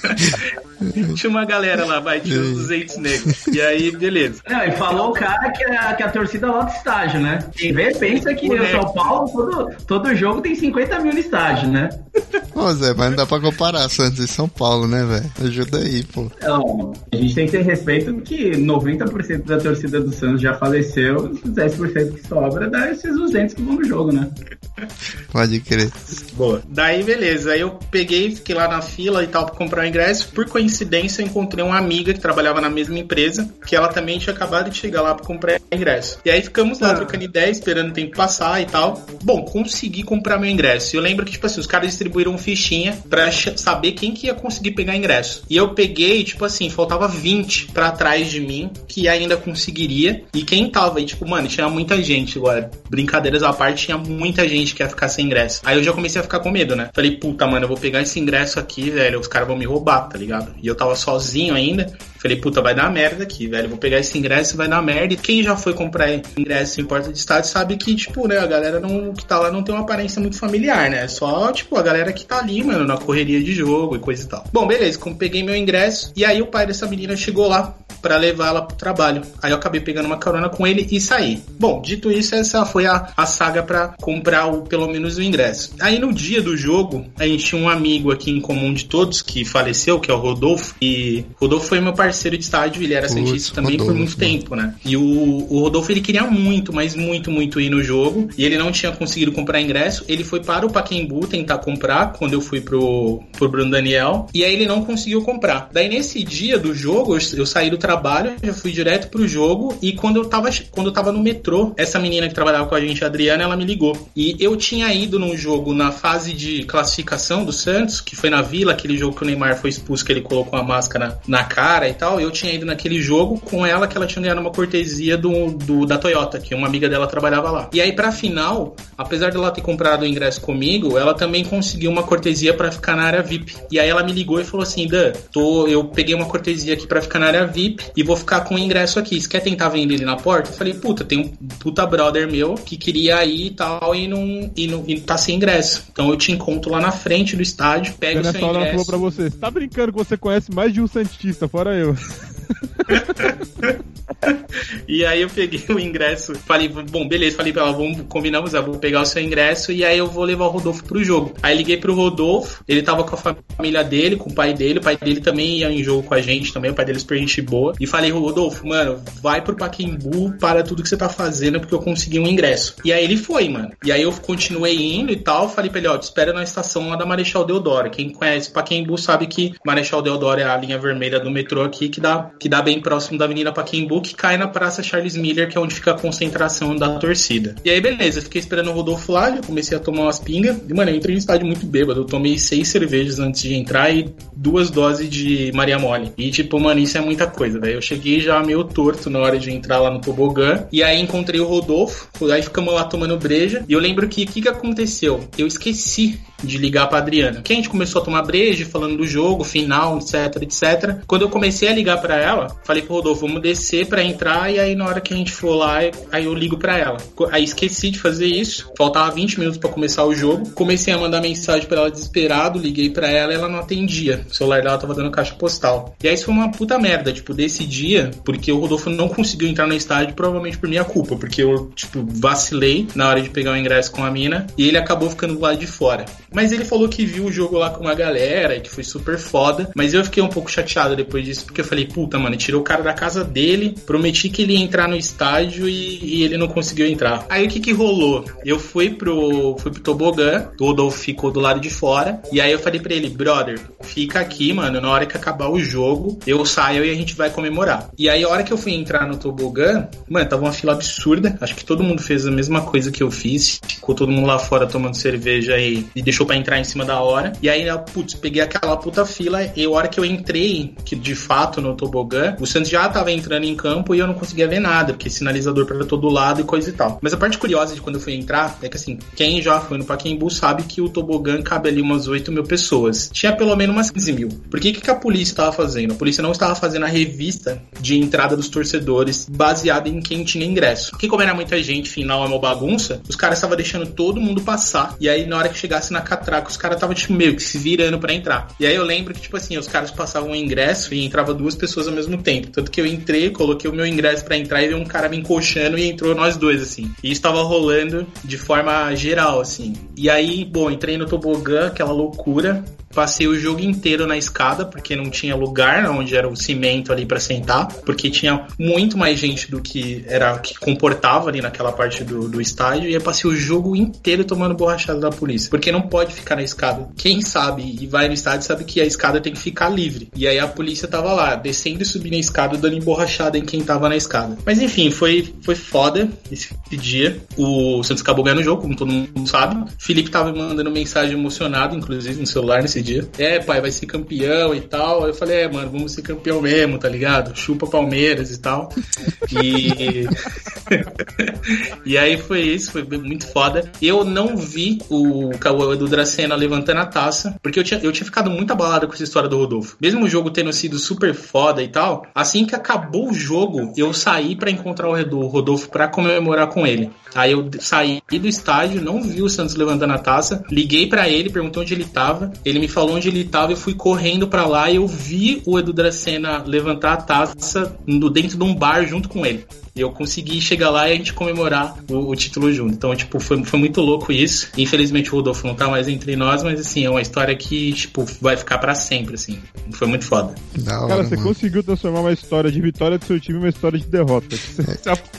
tinha uma galera lá, vai, tinha uns 200 negros. E aí, beleza. Não, e falou o cara que a, que a torcida lota estágio, né? Quem vê pensa que o São Paulo, todo, todo jogo tem 50 mil no estádio, né? Ô Zé, mas não dá pra comparar Santos e São Paulo, né, velho? Ajuda aí, pô. Não, a gente tem que ter respeito que 90% da torcida do Santos já faleceu, os 10% que sobra dá esses 200 que vão no jogo, né? Pode crer. Boa. Daí, beleza. Aí eu peguei, fiquei lá na fila e tal pra comprar o ingresso. Por coincidência, eu encontrei uma amiga que trabalhava na mesma empresa, que ela também tinha acabado de chegar lá pra comprar ingresso. E aí ficamos lá ah. trocando ideia, esperando o tempo passar e tal. Bom, consegui comprar meu ingresso. E eu lembro que, tipo assim, os caras distribuíram fichinha pra saber quem que ia conseguir pegar ingresso. E eu peguei, tipo assim, faltava 20 para trás de mim que ainda conseguiria. E quem tava aí, tipo, mano, tinha muita gente agora. Brincadeiras à parte, tinha muita gente gente quer ficar sem ingresso. Aí eu já comecei a ficar com medo, né? Falei, puta, mano, eu vou pegar esse ingresso aqui, velho, os caras vão me roubar, tá ligado? E eu tava sozinho ainda. Falei, puta, vai dar merda aqui, velho. Vou pegar esse ingresso e vai dar merda. E quem já foi comprar ingresso em porta de estádio sabe que, tipo, né, a galera não, que tá lá não tem uma aparência muito familiar, né? Só, tipo, a galera que tá ali, mano, na correria de jogo e coisa e tal. Bom, beleza, como peguei meu ingresso, e aí o pai dessa menina chegou lá para levar ela pro trabalho. Aí eu acabei pegando uma carona com ele e saí. Bom, dito isso, essa foi a, a saga para comprar o, pelo menos o ingresso. Aí no dia do jogo, a gente tinha um amigo aqui em comum de todos que faleceu, que é o Rodolfo. E Rodolfo foi meu parceiro de estádio, ele era Santista também Rodolfo, por muito tempo, né? E o, o Rodolfo ele queria muito, mas muito, muito ir no jogo. E ele não tinha conseguido comprar ingresso. Ele foi para o Paquembu tentar comprar quando eu fui pro, pro Bruno Daniel. E aí ele não conseguiu comprar. Daí nesse dia do jogo, eu, eu saí do trabalho, já fui direto pro jogo. E quando eu tava, quando eu tava no metrô, essa menina que trabalhava com a gente, a Adriana, ela me ligou. E eu tinha ido num jogo na fase de classificação do Santos, que foi na Vila, aquele jogo que o Neymar foi expulso, que ele colocou a máscara na cara e tal. Eu tinha ido naquele jogo com ela, que ela tinha ganhado uma cortesia do, do da Toyota, que uma amiga dela trabalhava lá. E aí, pra final, apesar dela ter comprado o ingresso comigo, ela também conseguiu uma cortesia para ficar na área VIP. E aí ela me ligou e falou assim: Dan, tô, eu peguei uma cortesia aqui para ficar na área VIP e vou ficar com o ingresso aqui. Você quer tentar vender ele na porta? Eu falei, puta, tem um puta brother meu que queria ir e tal e não, e não e tá sem ingresso. Então eu te encontro lá na frente do estádio, pega o seu ingresso. Ela falou pra você, você tá brincando que você conhece mais de um Santista, fora eu. Deus. [LAUGHS] e aí eu peguei o ingresso, falei, bom, beleza, falei pra ela, vamos, combinamos, eu vou pegar o seu ingresso e aí eu vou levar o Rodolfo pro jogo. Aí liguei pro Rodolfo, ele tava com a família dele, com o pai dele, o pai dele também ia em jogo com a gente também, o pai dele é super gente boa. E falei, Rodolfo, mano, vai pro Paquembu, para tudo que você tá fazendo, porque eu consegui um ingresso. E aí ele foi, mano. E aí eu continuei indo e tal, falei pra ele, ó, te espera na estação lá da Marechal Deodoro. Quem conhece Paquembu sabe que Marechal Deodoro é a linha vermelha do metrô aqui, que dá, que dá bem próximo da Avenida Paquembu, que cai na Praça Charles Miller, que é onde fica a concentração da torcida. E aí, beleza, fiquei esperando o Rodolfo lá, já comecei a tomar umas pingas. E, mano, eu entrei no estádio muito bêbado. Eu tomei seis cervejas antes de entrar e duas doses de Maria Mole. E, tipo, mano, isso é muita coisa, velho. Eu cheguei já meio torto na hora de entrar lá no tobogã. E aí encontrei o Rodolfo. Aí ficamos lá tomando breja. E eu lembro que o que, que aconteceu? Eu esqueci de ligar pra Adriana. Que a gente começou a tomar breja, falando do jogo, final, etc, etc. Quando eu comecei a ligar para ela, falei pro Rodolfo, vamos descer para entrar e aí na hora que a gente for lá, aí eu ligo para ela. Aí esqueci de fazer isso. Faltava 20 minutos para começar o jogo. Comecei a mandar mensagem para ela desesperado, liguei para ela e ela não atendia. O celular dela tava dando caixa postal. E aí isso foi uma puta merda, tipo, desse dia, porque o Rodolfo não conseguiu entrar no estádio, provavelmente por minha culpa, porque eu, tipo, vacilei na hora de pegar o ingresso com a mina e ele acabou ficando do lado de fora. Mas ele falou que viu o jogo lá com uma galera e que foi super foda. Mas eu fiquei um pouco chateado depois disso, porque eu falei, puta, mano, tirou o cara da casa dele, prometi que ele ia entrar no estádio e, e ele não conseguiu entrar. Aí o que que rolou? Eu fui pro, fui pro tobogã, o Rodolfo ficou do lado de fora, e aí eu falei pra ele, brother, fica aqui, mano, na hora que acabar o jogo, eu saio e a gente vai comemorar. E aí a hora que eu fui entrar no tobogã, mano, tava uma fila absurda, acho que todo mundo fez a mesma coisa que eu fiz, ficou todo mundo lá fora tomando cerveja e, e deixou para entrar em cima da hora. E aí, putz, peguei aquela puta fila e a hora que eu entrei, que de fato no tobogã, o Santos já tava entrando em campo e eu não conseguia ver nada, porque sinalizador para todo lado e coisa e tal. Mas a parte curiosa de quando eu fui entrar é que assim, quem já foi no Pacaembu sabe que o tobogã cabe ali umas 8 mil pessoas. Tinha pelo menos umas 15 mil. Por que, que a polícia estava fazendo? A polícia não estava fazendo a revista de entrada dos torcedores baseada em quem tinha ingresso. Porque como era muita gente, final é uma bagunça, os caras estavam deixando todo mundo passar. E aí na hora que chegasse na catraca, os caras estavam, tipo, meio que se virando para entrar. E aí eu lembro que, tipo assim, os caras passavam o ingresso e entrava duas pessoas ao mesmo tempo. Tanto que eu entrei, coloquei o meu ingresso para entrar e veio um cara me encoxando e entrou nós dois, assim. E isso rolando de forma geral, assim. E aí, bom, entrei no tobogã, aquela loucura. Passei o jogo inteiro na escada, porque não tinha lugar onde era o cimento ali para sentar, porque tinha muito mais gente do que era que comportava ali naquela parte do, do estádio. E eu passei o jogo inteiro tomando borrachada da polícia, porque não pode ficar na escada. Quem sabe e vai no estádio sabe que a escada tem que ficar livre. E aí a polícia tava lá, descendo e subindo a escada, dando emborrachada em quem tava na escada. Mas enfim, foi, foi foda esse dia. O Santos acabou ganhando o jogo, como todo mundo sabe. Felipe tava me mandando mensagem emocionado, inclusive, no celular nesse dia. É, pai, vai ser campeão e tal. Eu falei, é, mano, vamos ser campeão mesmo, tá ligado? Chupa Palmeiras e tal. E. [LAUGHS] e aí foi isso, foi muito foda. Eu não vi o, o Edu Dracena levantando a taça, porque eu tinha, eu tinha ficado muito abalado com essa história do Rodolfo. Mesmo o jogo tendo sido super foda e tal, assim que acabou o jogo, eu saí para encontrar o Rodolfo para comemorar com ele. Aí eu saí do estádio, não vi o Santos levantando a taça, liguei para ele, perguntei onde ele tava, ele me falou onde ele tava, eu fui correndo para lá e eu vi o Edu Dracena levantar a taça dentro de um bar junto com ele. E eu consegui chegar lá e a gente comemorar o, o, título junto. Então, tipo, foi, foi muito louco isso. Infelizmente o Rodolfo não tá mais entre nós, mas assim, é uma história que, tipo, vai ficar para sempre, assim. Foi muito foda. Hora, Cara, você mano. conseguiu transformar uma história de vitória do seu time em uma história de derrota.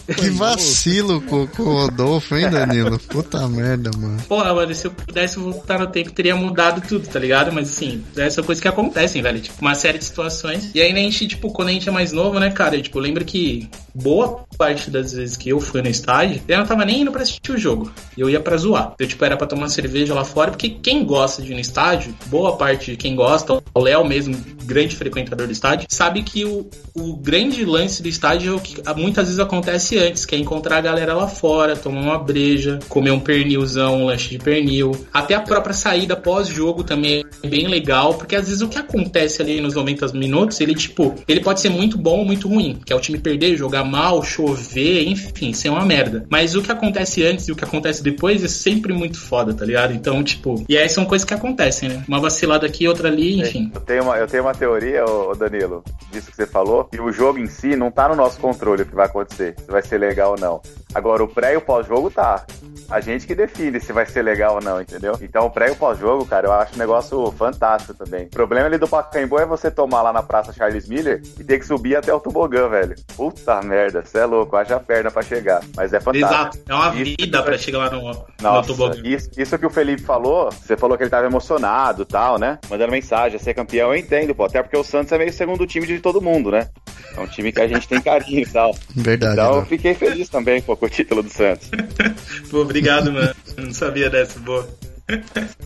É, que vacilo com, com o Rodolfo, hein, Danilo? Puta merda, mano. Porra, mano, se eu pudesse voltar no tempo, teria mudado tudo, tá ligado? Mas assim, essa coisa que acontecem, velho. Tipo, uma série de situações. E aí, né, a gente, tipo, quando a gente é mais novo, né, cara? Eu, tipo, lembro que boa parte das vezes que eu fui no estádio, eu não tava nem indo pra assistir o jogo. Eu ia pra zoar. Eu, tipo, era pra tomar cerveja lá fora, porque quem gosta de ir no estádio, boa parte de quem gosta, o Léo mesmo, grande frequentador do estádio, sabe que o, o grande lance do estádio é o que muitas vezes acontece antes, que é encontrar a galera lá fora, tomar uma breja, comer um pernilzão, um lanche de pernil. Até a própria saída pós-jogo também é bem legal, porque às vezes o que acontece ali nos 90 minutos, ele, tipo, ele pode ser muito bom ou muito ruim, que é o time perder, jogar mal, chover, enfim, ser uma merda. Mas o que acontece antes e o que acontece depois é sempre muito foda, tá ligado? Então, tipo, e aí são coisas que acontecem, né? Uma vacilada aqui, outra ali, enfim. Eu tenho uma, eu tenho uma teoria, ô Danilo, disso que você falou, que o jogo em si não tá no nosso controle o que vai acontecer, se vai ser legal ou não. Agora, o pré e o pós-jogo tá. A gente que define se vai ser legal ou não, entendeu? Então, o pré e o pós-jogo, cara, eu acho um negócio fantástico também. O problema ali do Pacaembu é você tomar lá na Praça Charles Miller e ter que subir até o tobogã, velho. Puta merda, você é louco, haja perna pra chegar. Mas é fantástico. Exato, é uma isso vida pra chegar lá no, Nossa, no tobogã. Isso, isso que o Felipe falou, você falou que ele tava emocionado e tal, né? Mandando mensagem, ser campeão, eu entendo, pô. Até porque o Santos é meio segundo time de todo mundo, né? É um time que a gente tem carinho e tal. Verdade. Então né? eu fiquei feliz também pô, com o título do Santos. [LAUGHS] pô, obrigado, mano. Não sabia dessa, boa.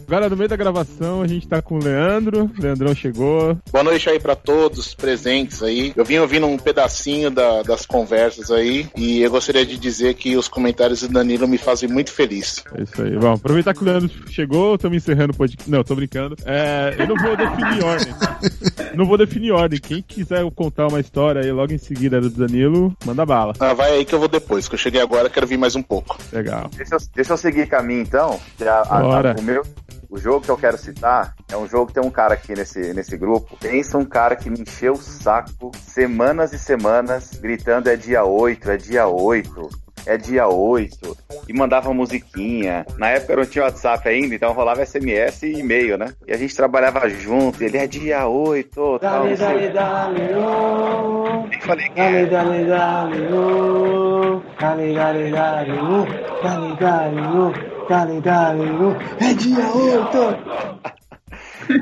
Agora, no meio da gravação, a gente tá com o Leandro. Leandrão chegou. Boa noite aí para todos presentes aí. Eu vim ouvindo um pedacinho da, das conversas aí e eu gostaria de dizer que os comentários do Danilo me fazem muito feliz. É isso aí. Bom, aproveitar que o Leandro chegou, estamos encerrando o podcast. Não, tô brincando. É, eu não vou definir ordem. não vou definir ordem. Quem quiser contar uma história aí logo em seguida do Danilo, manda bala. Ah, vai aí que eu vou depois, que eu cheguei agora, quero vir mais um pouco. Legal. Deixa eu, deixa eu seguir caminho então. Já, a, a, o meu, o jogo que eu quero citar é um jogo que tem um cara aqui nesse, nesse grupo. Pensa um cara que me encheu o saco semanas e semanas, gritando é dia 8, é dia 8 é dia 8, e mandava musiquinha. Na época não tinha WhatsApp ainda, então rolava SMS e e-mail, né? E a gente trabalhava junto, ele é dia 8, tal. Dale, dale, dale, oh. Nem falei que dale, dale, dale, oh. Dale, dale, dale, oh. Dale, dale, oh. Dale, dale, oh. É dia 8!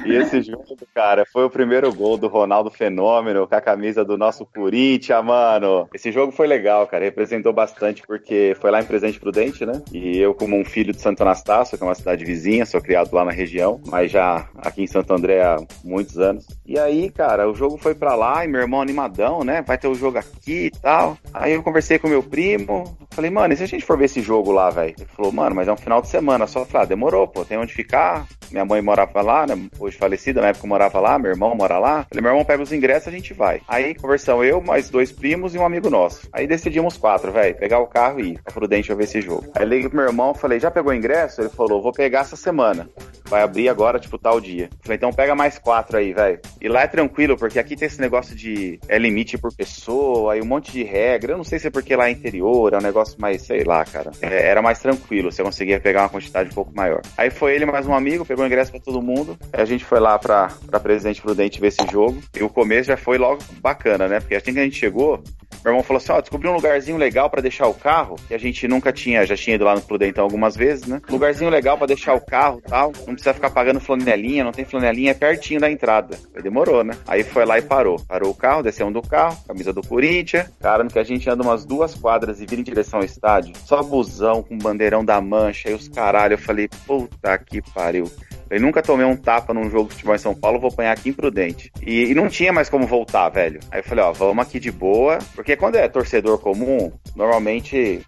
E esse jogo, cara, foi o primeiro gol do Ronaldo Fenômeno com a camisa do nosso Corinthians, mano. Esse jogo foi legal, cara. Representou bastante porque foi lá em Presente Prudente, né? E eu, como um filho de Santo Anastácio, que é uma cidade vizinha, sou criado lá na região, mas já aqui em Santo André há muitos anos. E aí, cara, o jogo foi pra lá e meu irmão animadão, né? Vai ter o jogo aqui e tal. Aí eu conversei com meu primo, falei, mano, e se a gente for ver esse jogo lá, velho? Ele falou, mano, mas é um final de semana só. Eu falei, ah, demorou, pô, tem onde ficar. Minha mãe morava lá, né? Hoje falecida, na época eu morava lá, meu irmão mora lá. Falei, meu irmão pega os ingressos, a gente vai. Aí conversão eu, mais dois primos e um amigo nosso. Aí decidimos quatro, velho, pegar o carro e ir pra Prudente pra ver esse jogo. Aí liguei pro meu irmão, falei, já pegou o ingresso? Ele falou, vou pegar essa semana. Vai abrir agora, tipo, tal dia. Falei, então pega mais quatro aí, velho. E lá é tranquilo, porque aqui tem esse negócio de é limite por pessoa, aí um monte de regra. Eu não sei se é porque lá é interior, é um negócio mais, sei lá, cara. É, era mais tranquilo, você conseguia pegar uma quantidade um pouco maior. Aí foi ele mais um amigo, pegou o ingresso pra todo mundo. A gente foi lá pra, pra Presidente Prudente ver esse jogo. E o começo já foi logo bacana, né? Porque assim que a gente chegou, meu irmão falou assim: ó, oh, descobri um lugarzinho legal para deixar o carro, que a gente nunca tinha, já tinha ido lá no Prudentão algumas vezes, né? Lugarzinho legal para deixar o carro tal. Não precisa ficar pagando flanelinha, não tem flanelinha, é pertinho da entrada. Aí demorou, né? Aí foi lá e parou. Parou o carro, desceu um do carro, camisa do Corinthians. Cara, no que a gente anda umas duas quadras e vira em direção ao estádio, só busão com bandeirão da mancha e os caralho. Eu falei, puta que pariu. Eu nunca tomei um tapa num jogo de futebol em São Paulo, vou apanhar aqui em Prudente. E, e, não tinha mais como voltar, velho. Aí eu falei, ó, vamos aqui de boa. Porque quando é torcedor comum, normalmente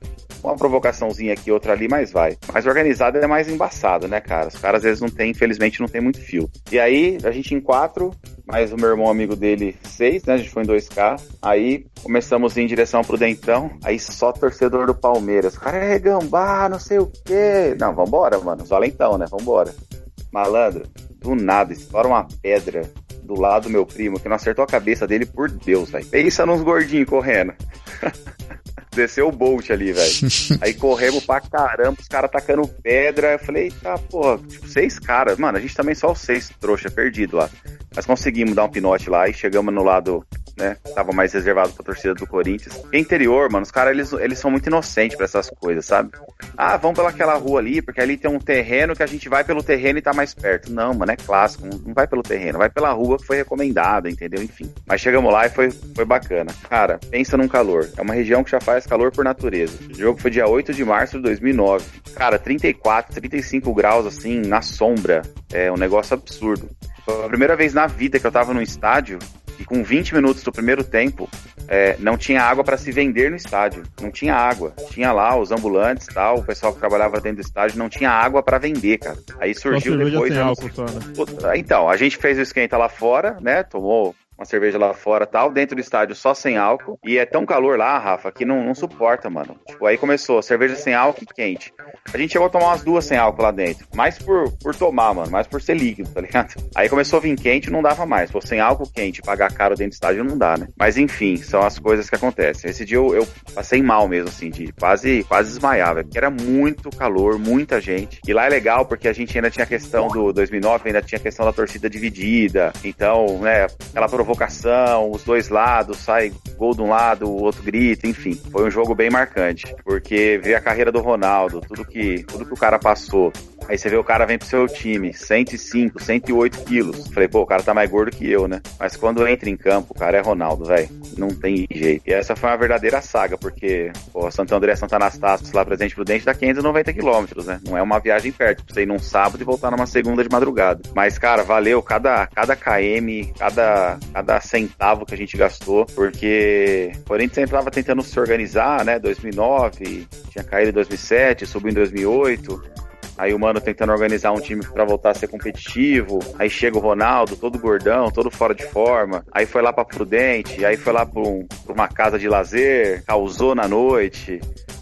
uma provocaçãozinha aqui, outra ali, mas vai. Mais organizado é mais embaçado, né, cara? Os caras às vezes não tem, infelizmente, não tem muito fio. E aí, a gente em quatro, mais o meu irmão amigo dele, seis, né? A gente foi em 2K. Aí começamos em direção pro Dentão. Aí só torcedor do Palmeiras. O cara é gambá, não sei o quê. Não, vambora, mano. Valentão, né? Vambora. Malandro, do nada, estoura uma pedra do lado do meu primo que não acertou a cabeça dele por Deus, velho. Pensa nos gordinhos correndo. [LAUGHS] Desceu o Bolt ali, velho. [LAUGHS] Aí corremos pra caramba, os caras tacando pedra. Eu falei, tá, porra, tipo, seis caras. Mano, a gente também só os seis trouxa perdido lá. Mas conseguimos dar um pinote lá e chegamos no lado né? Tava mais reservado pra torcida do Corinthians. E interior, mano, os caras, eles, eles são muito inocentes pra essas coisas, sabe? Ah, vamos pelaquela rua ali, porque ali tem um terreno que a gente vai pelo terreno e tá mais perto. Não, mano, é clássico, não vai pelo terreno, vai pela rua que foi recomendada, entendeu? Enfim. Mas chegamos lá e foi, foi bacana. Cara, pensa num calor. É uma região que já faz calor por natureza. O jogo foi dia 8 de março de 2009. Cara, 34, 35 graus, assim, na sombra. É um negócio absurdo. Foi a primeira vez na vida que eu tava num estádio e com 20 minutos do primeiro tempo, é, não tinha água para se vender no estádio. Não tinha água. Tinha lá os ambulantes tal, o pessoal que trabalhava dentro do estádio não tinha água para vender, cara. Aí surgiu depois. Álcool, né? Então, a gente fez o esquenta lá fora, né? Tomou uma cerveja lá fora tal, dentro do estádio só sem álcool. E é tão calor lá, Rafa, que não, não suporta, mano. Tipo, aí começou, cerveja sem álcool e quente. A gente chegou a tomar umas duas sem álcool lá dentro. Mais por, por tomar, mano, mais por ser líquido, tá ligado? [LAUGHS] Aí começou a vir quente não dava mais. Pô, sem álcool quente, pagar caro dentro do estádio não dá, né? Mas enfim, são as coisas que acontecem. Esse dia eu, eu passei mal mesmo, assim, de quase, quase desmaiar, velho. Porque era muito calor, muita gente. E lá é legal porque a gente ainda tinha a questão do 2009, ainda tinha a questão da torcida dividida. Então, né, aquela provocação, os dois lados, sai gol de um lado, o outro grita, enfim. Foi um jogo bem marcante, porque ver a carreira do Ronaldo, tudo que, tudo que o cara passou, Aí você vê o cara vem pro seu time, 105, 108 quilos. Falei, pô, o cara tá mais gordo que eu, né? Mas quando entra em campo, o cara é Ronaldo, velho. Não tem jeito. E essa foi uma verdadeira saga, porque, pô, Santo André, Santa Anastácio, lá presente Prudente, dá 590 quilômetros, né? Não é uma viagem perto, pra você ir num sábado e voltar numa segunda de madrugada. Mas, cara, valeu cada, cada KM, cada centavo que a gente gastou, porque o Corinthians sempre tava tentando se organizar, né? 2009, tinha caído em 2007, subiu em 2008. Aí o Mano tentando organizar um time para voltar a ser competitivo. Aí chega o Ronaldo, todo gordão, todo fora de forma. Aí foi lá pra Prudente, aí foi lá pra, um, pra uma casa de lazer, causou na noite.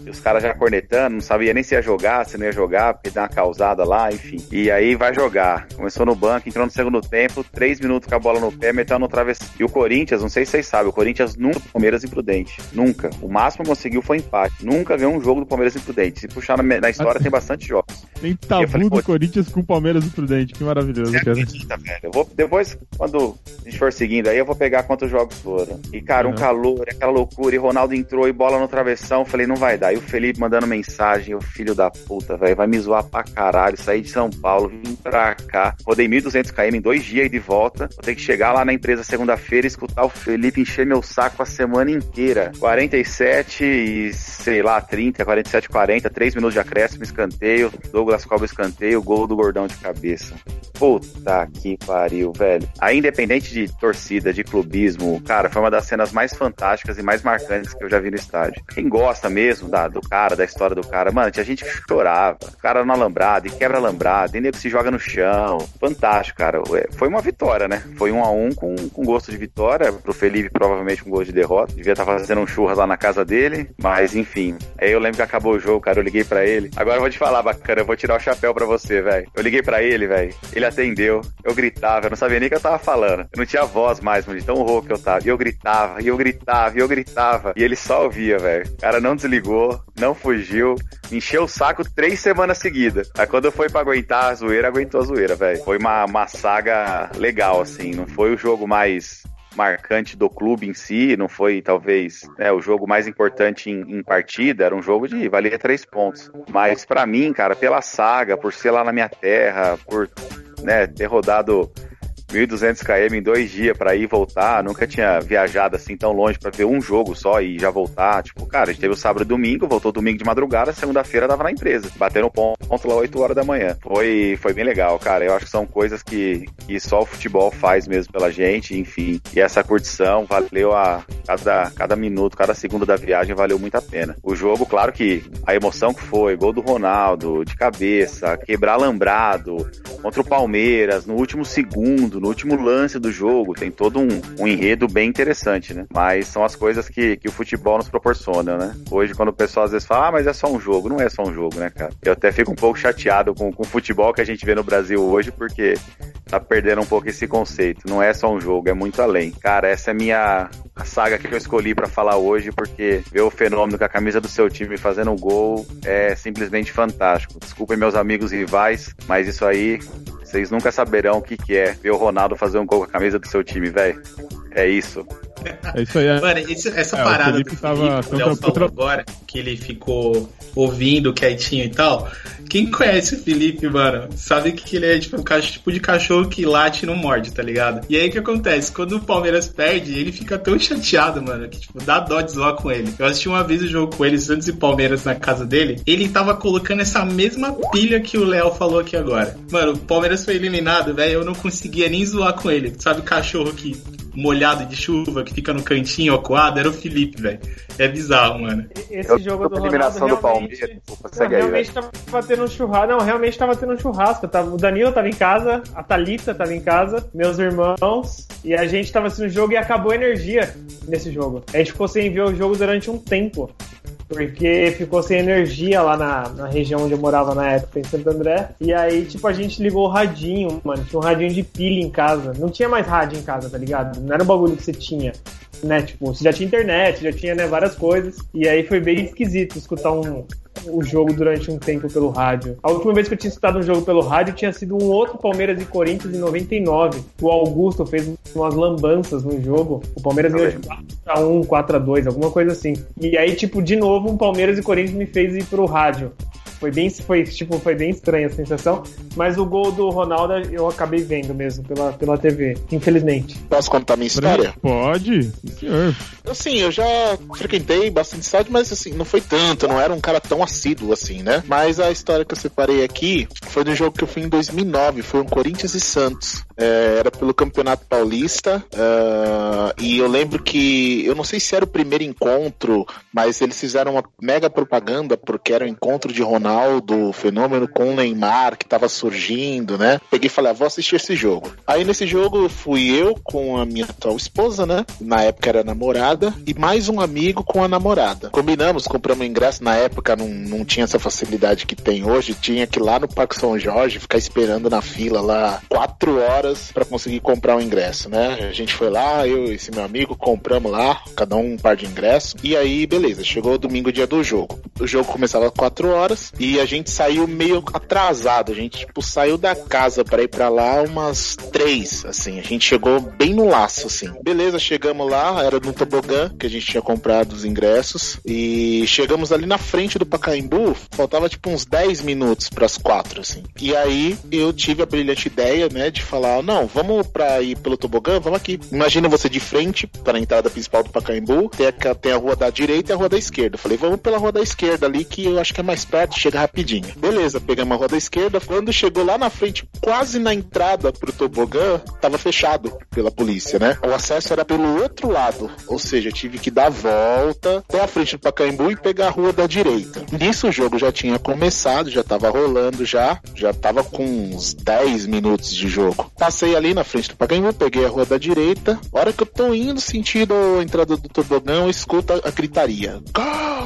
E os caras já cornetando, não sabia nem se ia jogar, se não ia jogar, porque deu uma causada lá, enfim. E aí vai jogar. Começou no banco, entrou no segundo tempo, três minutos com a bola no pé, meteu no travesseiro. E o Corinthians, não sei se vocês sabem, o Corinthians nunca Palmeiras imprudente. Nunca. O máximo que conseguiu foi empate. Nunca ganhou um jogo do Palmeiras imprudente. Se puxar na, na história, tem bastante jogos. Tem tabu falei, do Corinthians com o Palmeiras imprudente. Que maravilhoso, cara. Acredita, velho. Eu vou, depois, quando a gente for seguindo aí, eu vou pegar quantos jogos foram. E, cara, um calor, aquela loucura. E Ronaldo entrou e bola no travessão. Falei, não vai dar. E o Felipe mandando mensagem o filho da puta, velho, vai me zoar pra caralho, sair de São Paulo, vim pra cá, rodei 1.200 km em dois dias e de volta, vou ter que chegar lá na empresa segunda-feira e escutar o Felipe encher meu saco a semana inteira. 47 e, sei lá, 30, 47, 40, 3 minutos de acréscimo, escanteio, Douglas cobra escanteio, gol do gordão de cabeça. Puta que pariu, velho. Aí, independente de torcida, de clubismo, cara, foi uma das cenas mais fantásticas e mais marcantes que eu já vi no estádio. Quem gosta mesmo da, do cara, da história do cara, mano, tinha gente que chorava. O cara no alambrado e quebra alambrado, e nego se joga no chão. Fantástico, cara. Foi uma vitória, né? Foi um a um com, com gosto de vitória. Pro Felipe, provavelmente com gosto de derrota. Devia estar tá fazendo um churras lá na casa dele, mas enfim. Aí eu lembro que acabou o jogo, cara. Eu liguei para ele. Agora eu vou te falar, bacana, eu vou tirar o chapéu para você, velho. Eu liguei para ele, velho. Ele atendeu. Eu gritava, eu não sabia nem o que eu tava falando. Eu não tinha voz mais, mano, de tão rouco que eu tava. E eu gritava, e eu gritava, e eu gritava. E ele só ouvia, velho. O cara não desligou, não fugiu, encheu o saco três semanas seguidas. Aí quando foi pra aguentar a zoeira, aguentou a zoeira, velho. Foi uma, uma saga legal, assim. Não foi o jogo mais marcante do clube em si, não foi talvez né, o jogo mais importante em, em, partida, era um jogo de valer três pontos. Mas para mim, cara, pela saga, por ser lá na minha terra, por né, ter rodado 1.200 km em dois dias para ir e voltar. Nunca tinha viajado assim tão longe para ver um jogo só e já voltar. Tipo, cara, a gente teve o sábado e domingo, voltou domingo de madrugada, segunda-feira tava na empresa. Batendo ponto lá 8 horas da manhã. Foi, foi bem legal, cara. Eu acho que são coisas que, que só o futebol faz mesmo pela gente, enfim. E essa curtição valeu a cada, cada minuto, cada segundo da viagem valeu muito a pena. O jogo, claro que a emoção que foi, gol do Ronaldo, de cabeça, quebrar alambrado, contra o Palmeiras, no último segundo, no último lance do jogo, tem todo um, um enredo bem interessante, né? Mas são as coisas que, que o futebol nos proporciona, né? Hoje, quando o pessoal às vezes fala, ah, mas é só um jogo, não é só um jogo, né, cara? Eu até fico um pouco chateado com, com o futebol que a gente vê no Brasil hoje, porque tá perdendo um pouco esse conceito. Não é só um jogo, é muito além. Cara, essa é minha a saga que eu escolhi para falar hoje, porque ver o fenômeno com a camisa do seu time fazendo um gol é simplesmente fantástico. Desculpem meus amigos rivais, mas isso aí vocês nunca saberão o que, que é ver o Ronaldo fazer um gol com a camisa do seu time, velho. É isso. É isso aí. É... Mano, esse, essa é, parada o Felipe do tava, Felipe, Léo falou agora, que ele ficou ouvindo quietinho e tal. Quem conhece o Felipe, mano, sabe que ele é tipo um tipo de cachorro que late e não morde, tá ligado? E aí o que acontece? Quando o Palmeiras perde, ele fica tão chateado, mano, que tipo, dá dó de zoar com ele. Eu assisti uma vez o jogo com ele, Santos e Palmeiras na casa dele, ele tava colocando essa mesma pilha que o Léo falou aqui agora. Mano, o Palmeiras foi eliminado, velho, eu não conseguia nem zoar com ele. Sabe, cachorro que molhado de chuva, que fica no cantinho acuado, era o Felipe, velho. É bizarro, mano. Esse eu, jogo do Ronaldo realmente... do Palmeiras. Não, realmente tava tendo um churrasco. Não, realmente tava tendo um churrasco. Tava, o Danilo tava em casa, a Thalita tava em casa, meus irmãos, e a gente tava assistindo o jogo e acabou a energia nesse jogo. A gente ficou sem ver o jogo durante um tempo porque ficou sem energia lá na, na região onde eu morava na época, em Santo André. E aí, tipo, a gente ligou o radinho, mano. Tinha um radinho de pilha em casa. Não tinha mais rádio em casa, tá ligado? Não era um bagulho que você tinha né? Tipo, você já tinha internet, já tinha né, várias coisas. E aí foi bem esquisito escutar um, o jogo durante um tempo pelo rádio. A última vez que eu tinha escutado um jogo pelo rádio tinha sido um outro Palmeiras e Corinthians em 99. O Augusto fez umas lambanças no jogo. O Palmeiras ganhou de 4x1, 4x2, alguma coisa assim. E aí, tipo, de novo, um Palmeiras e Corinthians me fez ir pro rádio. Foi bem, foi, tipo, foi bem estranha a sensação. Mas o gol do Ronaldo eu acabei vendo mesmo pela, pela TV, infelizmente. Posso contar minha história? Pode, senhor. Assim, eu já frequentei bastante estádio, mas assim, não foi tanto, não era um cara tão assíduo assim, né? Mas a história que eu separei aqui foi de um jogo que eu fui em 2009, foi um Corinthians e Santos. É, era pelo Campeonato Paulista, uh, e eu lembro que, eu não sei se era o primeiro encontro, mas eles fizeram uma mega propaganda porque era o um encontro de Ronaldo Ronaldo, fenômeno com o Neymar que tava surgindo, né? Peguei e falei, ah, vou assistir esse jogo. Aí nesse jogo fui eu com a minha atual esposa, né? Na época era namorada, e mais um amigo com a namorada. Combinamos, compramos ingresso. Na época não, não tinha essa facilidade que tem hoje, tinha que ir lá no Parque São Jorge ficar esperando na fila lá quatro horas para conseguir comprar o um ingresso, né? A gente foi lá, eu e esse meu amigo, compramos lá, cada um um par de ingressos. E aí, beleza, chegou o domingo, dia do jogo. O jogo começava às quatro horas e a gente saiu meio atrasado. A gente, tipo, saiu da casa para ir para lá umas três, assim. A gente chegou bem no laço, assim. Beleza, chegamos lá, era no tobogã que a gente tinha comprado os ingressos. E chegamos ali na frente do Pacaembu, faltava tipo uns 10 minutos para as quatro, assim. E aí eu tive a brilhante ideia, né, de falar: não, vamos pra ir pelo tobogã, vamos aqui. Imagina você de frente para a entrada principal do Pacaembu, tem a, tem a rua da direita e a rua da esquerda. Eu falei: vamos pela rua da esquerda ali, que eu acho que é mais perto, chega rapidinho. Beleza, pegamos a roda esquerda. Quando chegou lá na frente, quase na entrada pro tobogã, tava fechado pela polícia, né? O acesso era pelo outro lado, ou seja, tive que dar a volta até a frente do Pacaembu e pegar a rua da direita. Nisso o jogo já tinha começado, já tava rolando já, já tava com uns 10 minutos de jogo. Passei ali na frente do Pacaembu, peguei a rua da direita. hora que eu tô indo sentido a entrada do tobogã, eu escuto a gritaria.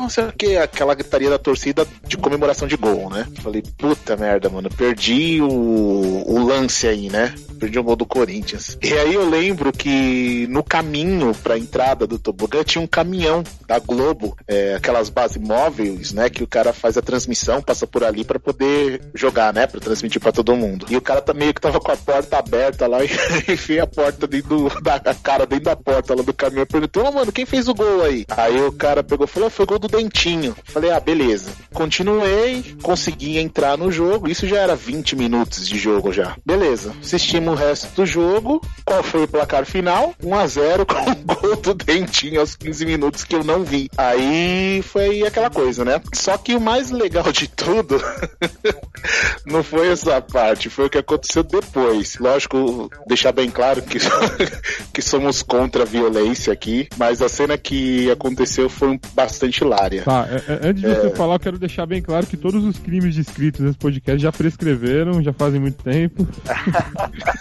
Não sei o que, aquela gritaria da torcida de comemoração de gol, né? Falei, puta merda, mano, perdi o, o lance aí, né? Perdi o gol do Corinthians. E aí eu lembro que no caminho pra entrada do tobogã tinha um caminhão da Globo, é, aquelas bases móveis, né? Que o cara faz a transmissão, passa por ali para poder jogar, né? Pra transmitir para todo mundo. E o cara tá meio que tava com a porta aberta lá [LAUGHS] e enfim a porta dentro do, da cara dentro da porta lá do caminhão. Perguntou, oh, mano, quem fez o gol aí? Aí o cara pegou e falou, foi gol do Dentinho. Falei, ah, beleza. Continuei, consegui entrar no jogo. Isso já era 20 minutos de jogo já. Beleza. Assistimos no resto do jogo. Qual foi o placar final? 1 a 0 com o gol do Dentinho aos 15 minutos que eu não vi. Aí foi aquela coisa, né? Só que o mais legal de tudo [LAUGHS] não foi essa parte, foi o que aconteceu depois. Lógico, deixar bem claro que, [LAUGHS] que somos contra a violência aqui, mas a cena que aconteceu foi bastante hilária. Tá, é, é, antes de é... você falar, eu quero deixar bem claro que todos os crimes descritos nesse podcast já prescreveram, já fazem muito tempo. [LAUGHS]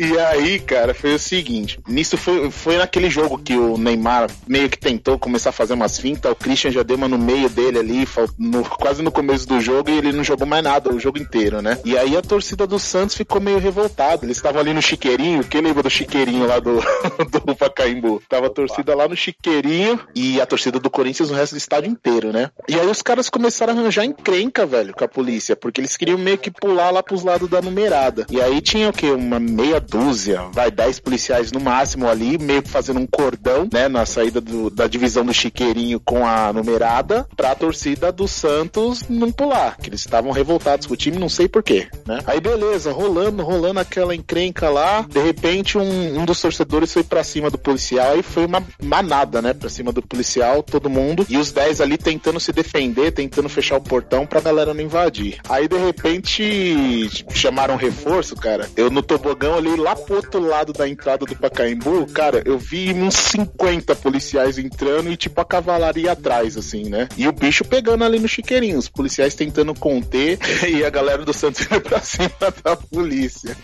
E aí, cara, foi o seguinte: nisso foi, foi naquele jogo que o Neymar meio que tentou começar a fazer umas fintas, o Christian já deu uma no meio dele ali, no, quase no começo do jogo, e ele não jogou mais nada o jogo inteiro, né? E aí a torcida do Santos ficou meio revoltada. Eles estavam ali no Chiqueirinho, quem lembra do Chiqueirinho lá do, [LAUGHS] do Pacaembu? Tava a torcida lá no Chiqueirinho e a torcida do Corinthians no resto do estádio inteiro, né? E aí os caras começaram a arranjar encrenca, velho, com a polícia, porque eles queriam meio que pular lá pros lados da numerada. E aí tinha o quê? Uma meia dúzia, vai, dez policiais no máximo ali, meio que fazendo um cordão, né, na saída do, da divisão do Chiqueirinho com a numerada, pra torcida do Santos não pular, que eles estavam revoltados com o time, não sei porquê, né. Aí beleza, rolando, rolando aquela encrenca lá, de repente um, um dos torcedores foi pra cima do policial e foi uma manada, né, pra cima do policial, todo mundo, e os dez ali tentando se defender, tentando fechar o portão pra galera não invadir. Aí de repente chamaram reforço, cara, eu no tobogão ali lá pro outro lado da entrada do Pacaembu, cara, eu vi uns 50 policiais entrando e tipo a cavalaria atrás, assim, né? E o bicho pegando ali no chiqueirinho, os policiais tentando conter [LAUGHS] e a galera do Santos indo pra cima [LAUGHS] da polícia.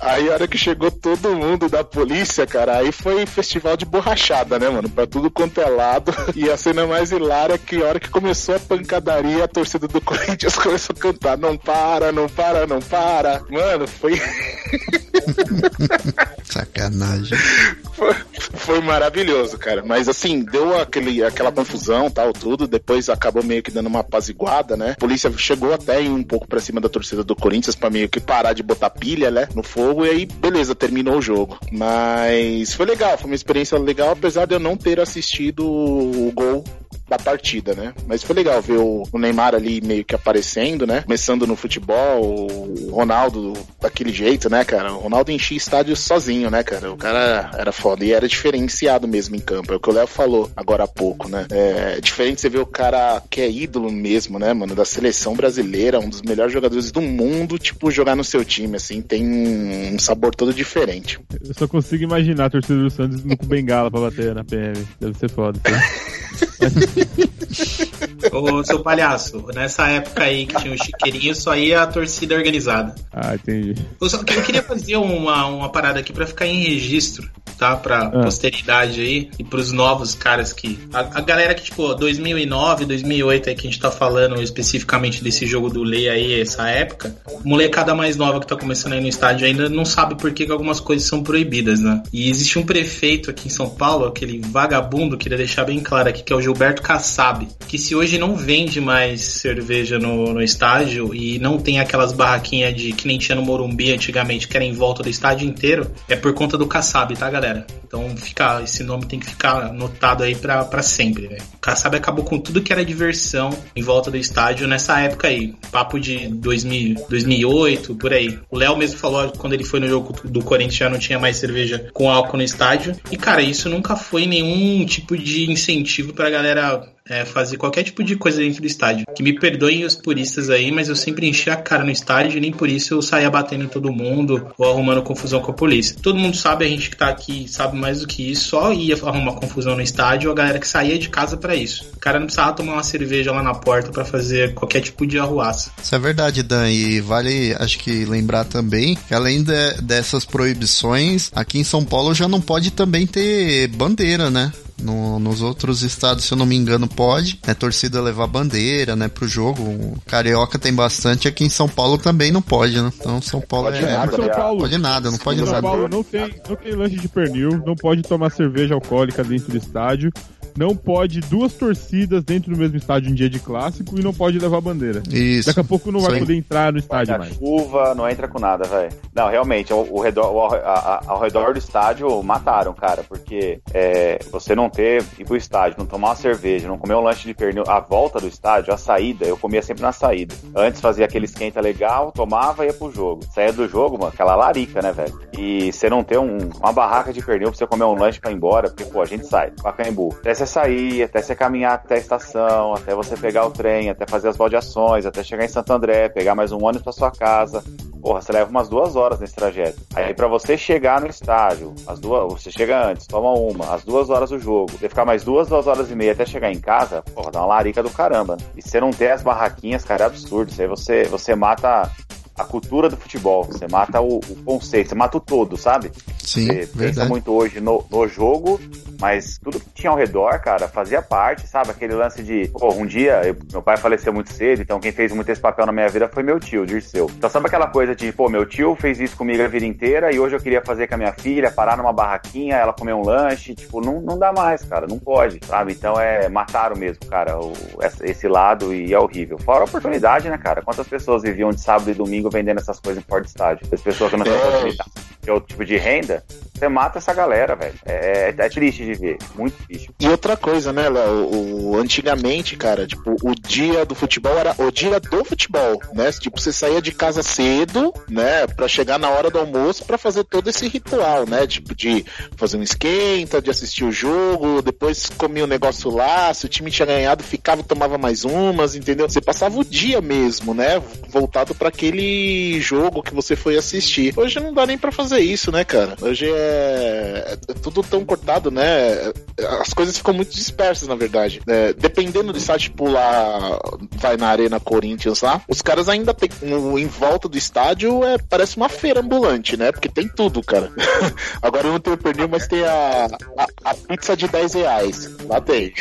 Aí a hora que chegou todo mundo da polícia, cara, aí foi festival de borrachada, né, mano? Pra tudo quanto é lado. [LAUGHS] E a cena mais hilária é que a hora que começou a pancadaria, a torcida do Corinthians começou a cantar: não para, não para, não para. Mano, foi. [LAUGHS] Sacanagem. Foi, foi, maravilhoso, cara. Mas assim, deu aquele, aquela confusão tal, tudo. Depois acabou meio que dando uma apaziguada, né? A polícia chegou até um pouco pra cima da torcida do Corinthians pra meio que parar de botar pilha, né? No fogo. E aí, beleza, terminou o jogo. Mas foi legal, foi uma experiência legal, apesar de eu não ter assistido o gol da partida, né? Mas foi legal ver o, o, Neymar ali meio que aparecendo, né? Começando no futebol, o Ronaldo daquele jeito, né, cara? O Ronaldo enchia estádio sozinho, né, cara? O cara era foda e era diferenciado mesmo em campo. É o que o Léo falou agora há pouco, né? É diferente você ver o cara que é ídolo mesmo, né, mano? Da seleção brasileira, um dos melhores jogadores do mundo, tipo, jogar no seu time, assim, tem um sabor todo diferente. Eu só consigo imaginar a torcida do Santos no bengala pra bater na PM. Deve ser foda. Tá? [LAUGHS] Ô, seu palhaço, nessa época aí que tinha o chiqueirinho, só ia a torcida organizada. Ah, entendi. Eu, só, eu queria fazer uma, uma parada aqui pra ficar em registro, tá? Pra ah. posteridade aí e pros novos caras que. A, a, galera que, tipo, 2009, 2008 aí que a gente tá falando especificamente desse jogo do Lei aí, essa época, molecada mais nova que tá começando aí no estádio ainda não sabe por que, que algumas coisas são proibidas, né? E existe um prefeito aqui em São Paulo, aquele vagabundo, queria deixar bem claro aqui, que é o Gilberto Kassab, que se hoje não vende mais cerveja no, no estádio e não tem aquelas barraquinhas de que nem tinha no Morumbi antigamente, que era em volta do estádio inteiro, é por conta do Kassab, tá, galera? Então fica, esse nome tem que ficar anotado aí pra sempre, né? O Kassab acabou com tudo que era diversão em volta do estádio nessa época aí, papo de 2000, 2008, por aí. O Léo mesmo falou quando ele foi no jogo do Corinthians já não tinha mais cerveja com álcool no estádio. E cara, isso nunca foi nenhum tipo de incentivo pra galera é, fazer qualquer tipo de coisa dentro do estádio. Que me perdoem os puristas aí, mas eu sempre enchi a cara no estádio e nem por isso eu saía batendo em todo mundo ou arrumando confusão com a polícia. Todo mundo sabe, a gente que tá aqui sabe mais do que isso, só ia arrumar confusão no estádio a galera que saía de casa para isso. O cara não precisava tomar uma cerveja lá na porta para fazer qualquer tipo de arruaça. Isso é verdade, Dan, e vale, acho que lembrar também que além de, dessas proibições, aqui em São Paulo já não pode também ter bandeira, né? No, nos outros estados, se eu não me engano, pode. É torcida levar bandeira, né, pro jogo. O Carioca tem bastante, aqui em São Paulo também não pode, né? Então São Paulo pode é. Nada, São Paulo, pode nada, não pode São nada. Paulo não tem, não tem lanche de pernil, não pode tomar cerveja alcoólica dentro do estádio. não pode duas torcidas dentro do mesmo estádio em dia de clássico e não pode levar bandeira. Isso. Daqui a pouco não vai Sim. poder entrar no estádio mais. chuva, não entra com nada, velho. Não, realmente, ao, ao, redor, ao, a, ao redor do estádio mataram, cara, porque é, você não ter, ir pro estádio, não tomar uma cerveja, não comer um lanche de pernil, a volta do estádio, a saída, eu comia sempre na saída. Antes fazia aquele esquenta legal, tomava e ia pro jogo. Saía do jogo, mano, aquela larica, né, velho? E você não ter um, uma barraca de pernil pra você comer um lanche pra ir embora, porque, pô, a gente sai, Pacaembu. Até você sair, até você caminhar até a estação, até você pegar o trem, até fazer as baldeações, até chegar em Santo André, pegar mais um ônibus pra sua casa. Porra, você leva umas duas horas nesse trajeto. Aí para você chegar no estádio, as duas, você chega antes, toma uma, as duas horas do jogo, você ficar mais duas, duas horas e meia até chegar em casa, porra, dá uma larica do caramba. E você não ter as barraquinhas, cara, é absurdo. Isso aí você, você mata a cultura do futebol, você mata o, o conceito, você mata o todo, sabe? Sim, você verdade. pensa muito hoje no, no jogo, mas tudo que tinha ao redor, cara, fazia parte, sabe? Aquele lance de, pô, um dia, eu, meu pai faleceu muito cedo, então quem fez muito esse papel na minha vida foi meu tio, Dirceu. Então sabe aquela coisa de, pô, meu tio fez isso comigo a vida inteira e hoje eu queria fazer com a minha filha, parar numa barraquinha, ela comer um lanche, tipo, não, não dá mais, cara, não pode, sabe? Então é, mataram mesmo, cara, o, esse lado e é horrível. Fora a oportunidade, né, cara? Quantas pessoas viviam de sábado e domingo vendendo essas coisas em porta estádio? As pessoas que não têm é. oportunidade de outro tipo de renda, você mata essa galera, velho. É, é, é, triste de ver, muito triste. E outra coisa, né, Léo? O, antigamente, cara, tipo, o dia do futebol era o dia do futebol, né? Tipo, você saía de casa cedo, né, pra chegar na hora do almoço pra fazer todo esse ritual, né? Tipo, de fazer um esquenta, de assistir o jogo, depois comia um negócio lá, se o time tinha ganhado, ficava, tomava mais umas, entendeu? Você passava o dia mesmo, né? Voltado para aquele jogo que você foi assistir. Hoje não dá nem para fazer isso, né, cara? Hoje é, é tudo tão cortado, né? As coisas ficam muito dispersas, na verdade. É, dependendo do estádio, tipo lá, vai na Arena Corinthians lá, os caras ainda tem, em volta do estádio, é, parece uma feira ambulante, né? Porque tem tudo, cara. [LAUGHS] Agora eu não tenho pernil, mas tem a, a, a pizza de 10 reais. Lá tem.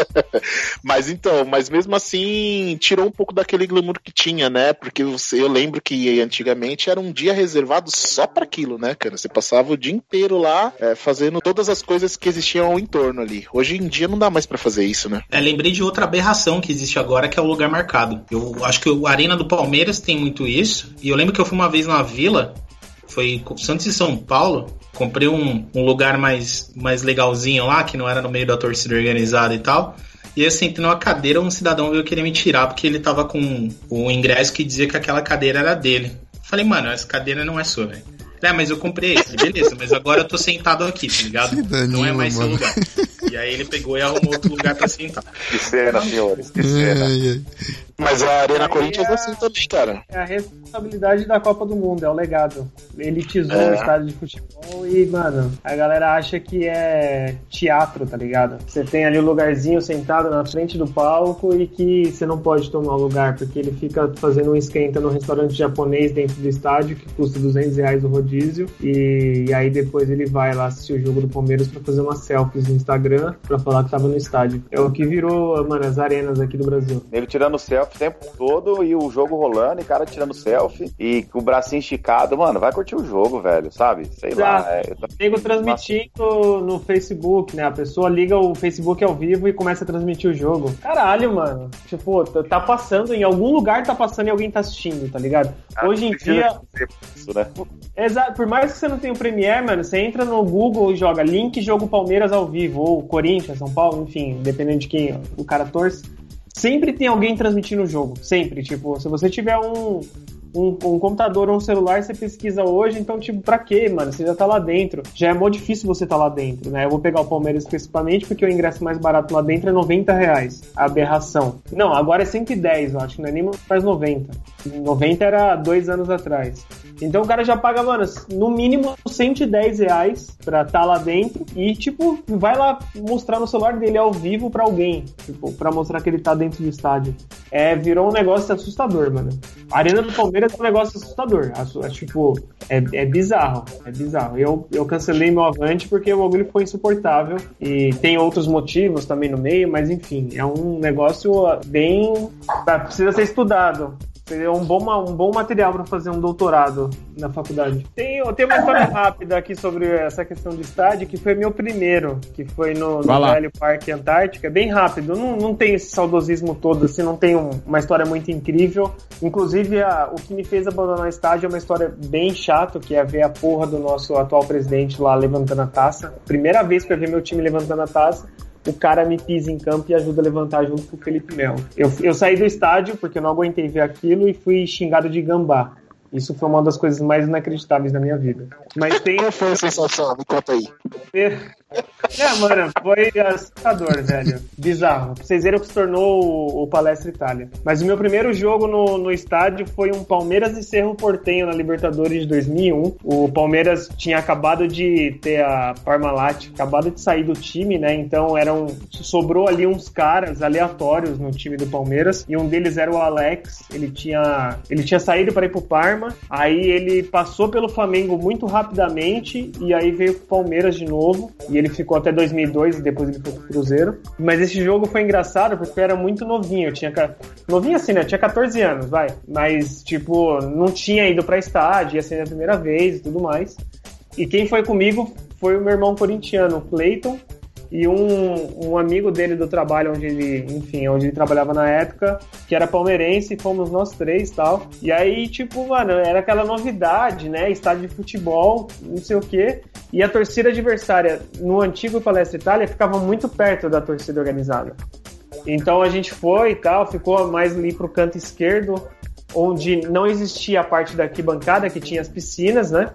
[LAUGHS] mas então, mas mesmo assim, tirou um pouco daquele glamour que tinha, né? Porque eu lembro que antigamente era um dia reservado só para aquilo, né, cara? Você passava o dia inteiro lá é, fazendo todas as coisas que existiam ao entorno ali. Hoje em dia não dá mais para fazer isso, né? É, lembrei de outra aberração que existe agora, que é o lugar marcado. Eu acho que o Arena do Palmeiras tem muito isso. E eu lembro que eu fui uma vez na vila, foi Santos e São Paulo. Comprei um, um lugar mais, mais legalzinho lá, que não era no meio da torcida organizada e tal. E eu sentei numa cadeira, um cidadão veio querer me tirar porque ele tava com o ingresso que dizia que aquela cadeira era dele. Falei, mano, essa cadeira não é sua, velho. É, mas eu comprei esse, beleza, mas agora eu tô sentado aqui, tá ligado? não é mais mano. seu lugar. [LAUGHS] E aí ele pegou e arrumou outro lugar pra sentar. Que cena, senhores, que cena. Mas a Arena Corinthians é assim também, cara. É a responsabilidade da Copa do Mundo, é o legado. Elitizou é. o estádio de futebol e, mano, a galera acha que é teatro, tá ligado? Você tem ali o um lugarzinho sentado na frente do palco e que você não pode tomar o lugar, porque ele fica fazendo um esquenta no restaurante japonês dentro do estádio, que custa 200 reais o rodízio, e, e aí depois ele vai lá assistir o jogo do Palmeiras para fazer umas selfies no Instagram, para falar que tava no estádio. É o que virou, mano, as arenas aqui do Brasil. Ele tirando selfie o tempo todo e o jogo rolando e cara tirando selfie e com o bracinho esticado. Mano, vai curtir o jogo, velho, sabe? Sei Exato. lá. É, eu tô... transmitindo no Facebook, né? A pessoa liga o Facebook ao vivo e começa a transmitir o jogo. Caralho, mano. Tipo, tá passando em algum lugar, tá passando e alguém tá assistindo, tá ligado? Ah, Hoje em dia. Isso, né? Exato. Por mais que você não tenha o Premiere, mano, você entra no Google e joga link jogo Palmeiras ao vivo, ou Corinthians, São Paulo, enfim, dependendo de quem o cara torce sempre tem alguém transmitindo o jogo. Sempre. Tipo, se você tiver um, um, um, computador ou um celular, você pesquisa hoje, então, tipo, pra quê, mano? Você já tá lá dentro. Já é muito difícil você tá lá dentro, né? Eu vou pegar o Palmeiras especificamente porque o ingresso mais barato lá dentro é 90 reais. Aberração. Não, agora é 110, eu acho, não é nem mais 90. 90 era dois anos atrás. Então o cara já paga, mano, no mínimo 110 reais pra tá lá dentro e, tipo, vai lá mostrar no celular dele ao vivo pra alguém, tipo, pra mostrar que ele tá dentro do estádio. É, virou um negócio assustador, mano. A Arena do Palmeiras é um negócio assustador. É, tipo, é, é bizarro, é bizarro. Eu, eu cancelei meu avante porque o bagulho foi insuportável e tem outros motivos também no meio, mas enfim, é um negócio bem... Precisa ser estudado É um bom, um bom material para fazer um doutorado na faculdade. Tem, tem uma história [LAUGHS] rápida aqui sobre essa questão de estádio, que foi meu primeiro, que foi no, no Velho Parque Antártica. Bem rápido, não, não tem esse saudosismo todo, assim, não tem um, uma história muito incrível. Inclusive, a, o que me fez abandonar o estádio é uma história bem chata, que é ver a porra do nosso atual presidente lá levantando a taça. Primeira vez que eu vi meu time levantando a taça o cara me pisa em campo e ajuda a levantar junto com o Felipe Melo. Eu, eu saí do estádio porque eu não aguentei ver aquilo e fui xingado de gambá. Isso foi uma das coisas mais inacreditáveis da minha vida. Mas tem. Qual foi a sensação? Me conta aí. É, mano, foi assustador, velho. Bizarro. Pra vocês verem o que se tornou o, o Palestra Itália. Mas o meu primeiro jogo no, no estádio foi um Palmeiras e Cerro Portenho na Libertadores de 2001. O Palmeiras tinha acabado de ter a Parmalat, acabado de sair do time, né? Então eram sobrou ali uns caras aleatórios no time do Palmeiras e um deles era o Alex. Ele tinha ele tinha saído para ir pro Parma. Aí ele passou pelo Flamengo muito rapidamente e aí veio pro Palmeiras de novo e ele ficou até 2002 e depois ele foi pro Cruzeiro. Mas esse jogo foi engraçado porque eu era muito novinho. Eu tinha. Novinho assim, né? Eu tinha 14 anos, vai. Mas, tipo, não tinha ido pra estádio, ia ser a primeira vez e tudo mais. E quem foi comigo foi o meu irmão corintiano, Clayton, e um, um amigo dele do trabalho onde ele, enfim, onde ele trabalhava na época, que era palmeirense, fomos nós três tal. E aí, tipo, mano, era aquela novidade, né? Estádio de futebol, não sei o quê. E a torcida adversária no antigo Palestra Itália ficava muito perto da torcida organizada. Então a gente foi e tal, ficou mais ali pro canto esquerdo, onde não existia a parte da arquibancada, que tinha as piscinas, né?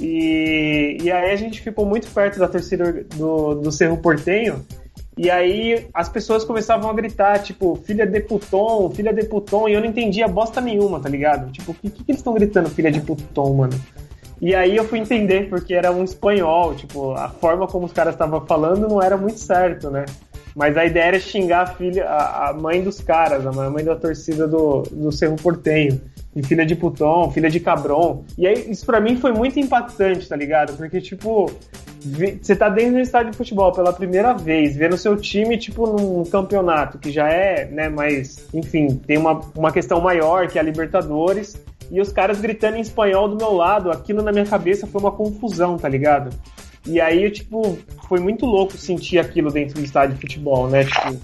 E, e aí a gente ficou muito perto da torcida do, do Cerro Portenho. E aí as pessoas começavam a gritar, tipo, filha de Puton, filha de Puton, e eu não entendia bosta nenhuma, tá ligado? Tipo, o que, que eles estão gritando, filha de Puton, mano? E aí eu fui entender, porque era um espanhol, tipo, a forma como os caras estavam falando não era muito certo, né? Mas a ideia era xingar a filha, a, a mãe dos caras, a mãe da torcida do, do Cerro Portenho de filha de Puton, filha de Cabron. E aí, isso para mim foi muito impactante, tá ligado? Porque, tipo, você tá dentro do estádio de futebol pela primeira vez, vendo seu time, tipo, num campeonato que já é, né, mas, enfim, tem uma, uma questão maior que é a Libertadores, e os caras gritando em espanhol do meu lado, aquilo na minha cabeça foi uma confusão, tá ligado? E aí, tipo, foi muito louco sentir aquilo dentro do estádio de futebol, né? Tipo,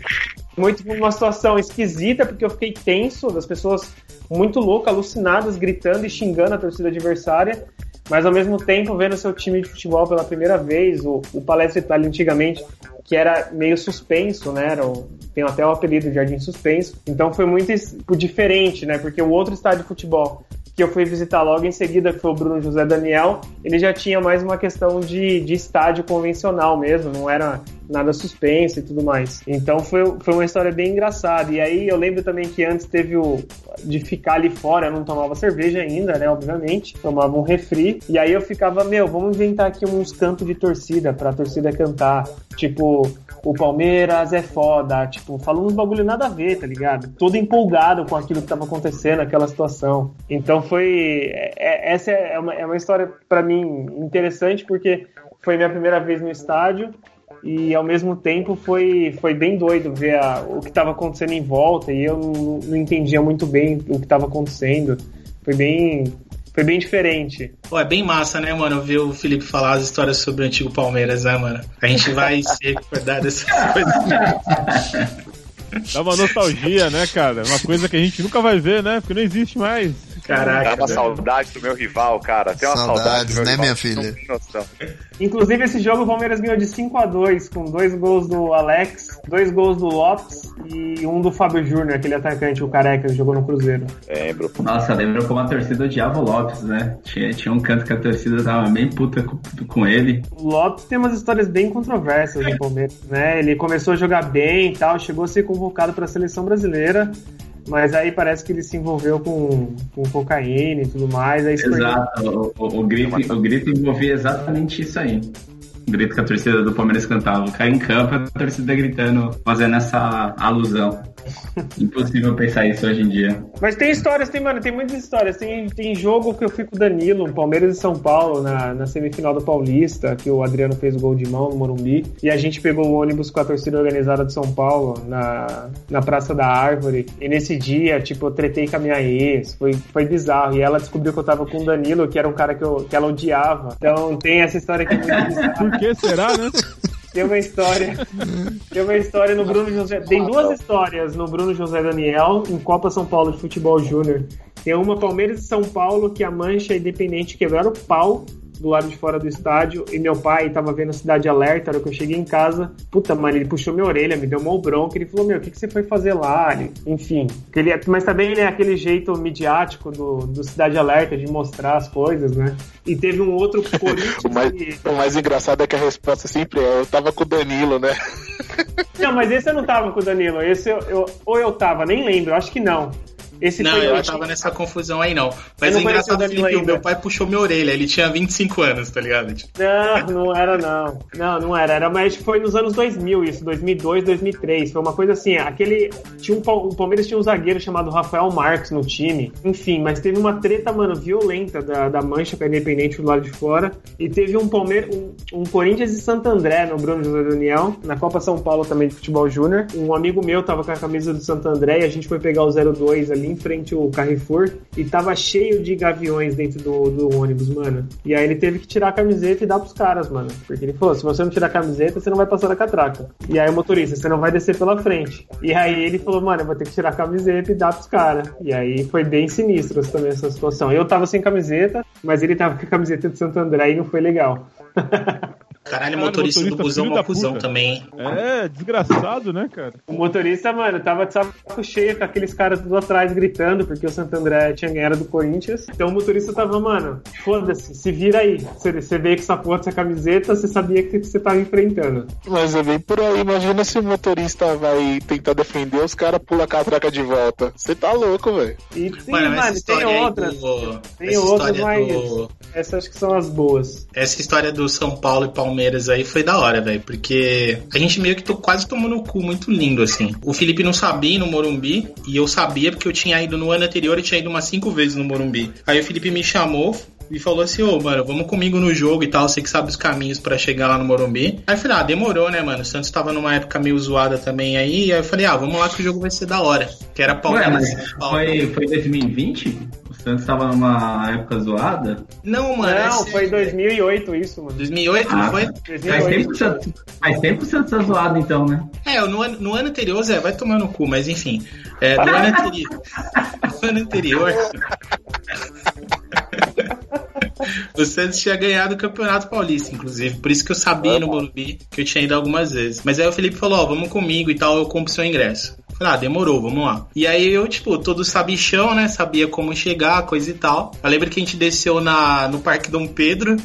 muito uma situação esquisita, porque eu fiquei tenso, das pessoas muito loucas, alucinadas, gritando e xingando a torcida adversária, mas ao mesmo tempo vendo seu time de futebol pela primeira vez, o, o Palestra Itália antigamente, que era meio suspenso, né? Era o, tem até o apelido de Jardim Suspenso. Então foi muito diferente, né? Porque o outro estádio de futebol que eu fui visitar logo em seguida, que foi o Bruno José Daniel, ele já tinha mais uma questão de, de estádio convencional mesmo, não era nada suspense e tudo mais. Então foi, foi uma história bem engraçada. E aí eu lembro também que antes teve o de ficar ali fora, eu não tomava cerveja ainda, né, obviamente, tomava um refri, e aí eu ficava, meu, vamos inventar aqui uns cantos de torcida pra torcida cantar, tipo, o Palmeiras é foda, tipo, falando uns bagulho nada a ver, tá ligado? Todo empolgado com aquilo que tava acontecendo, aquela situação. Então foi. É, é essa é uma, é uma história para mim interessante porque foi minha primeira vez no estádio e ao mesmo tempo foi, foi bem doido ver a, o que estava acontecendo em volta e eu não, não entendia muito bem o que estava acontecendo. Foi bem, foi bem diferente. Pô, é bem massa, né, mano, ver o Felipe falar as histórias sobre o antigo Palmeiras, né, mano? A gente vai [LAUGHS] se recordar dessas coisas. Dá uma nostalgia, né, cara? Uma coisa que a gente nunca vai ver, né? Porque não existe mais. Caraca. Dá uma né? saudade do meu rival, cara. Tem uma Saudades, saudade. né, minha filha? Inclusive, esse jogo o Palmeiras ganhou de 5 a 2 com dois gols do Alex, dois gols do Lopes e um do Fábio Júnior, aquele atacante, o careca, que jogou no Cruzeiro. Lembro. Nossa, lembro como a torcida odiava o Lopes, né? Tinha, tinha um canto que a torcida tava bem puta com, com ele. O Lopes tem umas histórias bem controversas no Palmeiras, né? Ele começou a jogar bem e tal, chegou a ser convocado para a seleção brasileira. Mas aí parece que ele se envolveu com, com cocaína e tudo mais. Exato, o, o, o, grito, o grito envolvia exatamente isso aí. Grito que a torcida do Palmeiras cantava. Cai em campo, a torcida gritando, fazendo essa alusão. [LAUGHS] Impossível pensar isso hoje em dia. Mas tem histórias, tem, mano, tem muitas histórias. Tem, tem jogo que eu fui com o Danilo, Palmeiras e São Paulo, na, na semifinal do Paulista, que o Adriano fez gol de mão no Morumbi. E a gente pegou o ônibus com a torcida organizada de São Paulo, na, na Praça da Árvore. E nesse dia, tipo, eu tretei com a minha ex. Foi, foi bizarro. E ela descobriu que eu tava com o Danilo, que era um cara que, eu, que ela odiava. Então tem essa história que é muito bizarra. Que será, né? Tem uma história. Tem uma história no Bruno José. Tem duas histórias no Bruno José Daniel em Copa São Paulo de Futebol Júnior. Tem uma Palmeiras e São Paulo que a Mancha Independente quebraram o pau do lado de fora do estádio e meu pai tava vendo Cidade Alerta, era que eu cheguei em casa. Puta, mano, ele puxou minha orelha, me deu uma bronca. Ele falou: Meu, o que, que você foi fazer lá? Enfim. Ele, é, mas também ele é aquele jeito midiático do, do Cidade Alerta de mostrar as coisas, né? E teve um outro [LAUGHS] o, mais, que... o mais engraçado é que a resposta sempre é: Eu tava com o Danilo, né? Não, mas esse eu não tava com o Danilo. Esse eu, eu ou eu tava, nem lembro, acho que não. Esse não, eu tava nessa confusão aí não. Mas o engraçado é que o meu pai puxou minha orelha, ele tinha 25 anos, tá ligado? Não, não era não. Não, não era. Era mais foi nos anos 2000 isso, 2002, 2003. Foi uma coisa assim, aquele tinha um o Palmeiras tinha um zagueiro chamado Rafael Marques no time. Enfim, mas teve uma treta, mano, violenta da, da Mancha com a Independente do lado de fora e teve um Palmeiras um, um Corinthians e Santo André no Bruno José Daniel, na Copa São Paulo também de futebol júnior. Um amigo meu tava com a camisa do Santo André e a gente foi pegar o 02 ali em frente ao Carrefour e tava cheio de gaviões dentro do, do ônibus, mano. E aí ele teve que tirar a camiseta e dar pros caras, mano. Porque ele falou: se você não tirar a camiseta, você não vai passar na catraca. E aí o motorista, você não vai descer pela frente. E aí ele falou: mano, eu vou ter que tirar a camiseta e dar pros caras. E aí foi bem sinistro também essa situação. Eu tava sem camiseta, mas ele tava com a camiseta de Santo André e não foi legal. [LAUGHS] Caralho, motorista, motorista do busão é uma cuzão também. É, desgraçado, né, cara? O motorista, mano, tava de saco cheio com aqueles caras tudo atrás gritando, porque o Santo André tinha ganhado do Corinthians. Então o motorista tava, mano, foda-se, se vira aí. Você, você veio com essa porra dessa camiseta, você sabia que você tava enfrentando. Mas é bem por aí, imagina se o motorista vai tentar defender, os caras pulam a catraca de volta. Você tá louco, velho. E sim, mano, mano tem outras. Do... Tem outras, mas do... essas acho que são as boas. Essa história do São Paulo e Palmeiras Palmeiras aí foi da hora, velho. Porque a gente meio que tô, quase tomou no cu muito lindo, assim. O Felipe não sabia ir no Morumbi, e eu sabia porque eu tinha ido no ano anterior e tinha ido umas cinco vezes no Morumbi. Aí o Felipe me chamou, e falou assim: Ô, mano, vamos comigo no jogo e tal. Você que sabe os caminhos para chegar lá no Morumbi. Aí eu falei: Ah, demorou, né, mano? O Santos tava numa época meio zoada também aí. Aí eu falei: Ah, vamos lá que o jogo vai ser da hora. Que era Palmeiras. Ué, mas foi, foi 2020? Santos estava numa época zoada? Não, mano. Não, foi em 2008 isso, mano. 2008, ah, não foi? 2008. Faz tempo, Santos, faz tempo que o Santos tá zoado, então, né? É, no, no ano anterior, Zé, vai tomar no cu, mas enfim. É, no, ano anterior, no ano anterior. [LAUGHS] o Santos tinha ganhado o Campeonato Paulista, inclusive. Por isso que eu sabia no Morumbi que eu tinha ido algumas vezes. Mas aí o Felipe falou: Ó, vamos comigo e tal, eu compro seu ingresso. Ah, demorou, vamos lá. E aí eu, tipo, todo sabichão, né? Sabia como chegar, coisa e tal. Eu lembro que a gente desceu na, no Parque Dom Pedro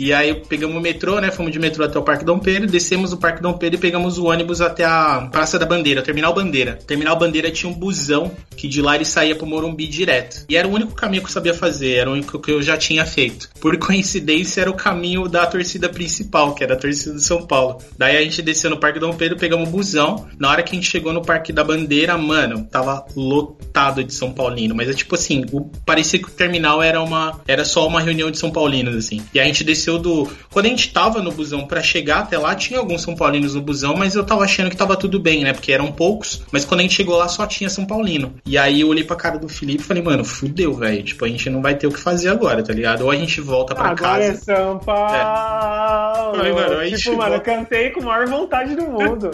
e aí pegamos o metrô, né? Fomos de metrô até o Parque Dom Pedro, descemos o Parque Dom Pedro e pegamos o ônibus até a Praça da Bandeira, Terminal Bandeira. Terminal Bandeira tinha um busão que de lá ele saía pro Morumbi direto. E era o único caminho que eu sabia fazer, era o único que eu já tinha feito. Por [LAUGHS] coincidência, era o caminho da torcida principal, que era a torcida do São Paulo. Daí a gente desceu no Parque Dom Pedro, pegamos o busão. Na hora que a gente chegou no Parque da Bandeira, mano, tava lotado de São Paulino. Mas é tipo assim, o, parecia que o terminal era uma. Era só uma reunião de São Paulinos, assim. E a gente desceu aconteceu do. Quando a gente tava no busão para chegar até lá, tinha alguns São Paulinos no busão, mas eu tava achando que tava tudo bem, né? Porque eram poucos, mas quando a gente chegou lá só tinha São Paulino. E aí eu olhei pra cara do Felipe e falei, mano, fudeu, velho. Tipo, a gente não vai ter o que fazer agora, tá ligado? Ou a gente volta pra agora casa. É São Paulo! É. Falei, mano, tipo, mano, eu cantei com a maior vontade do mundo.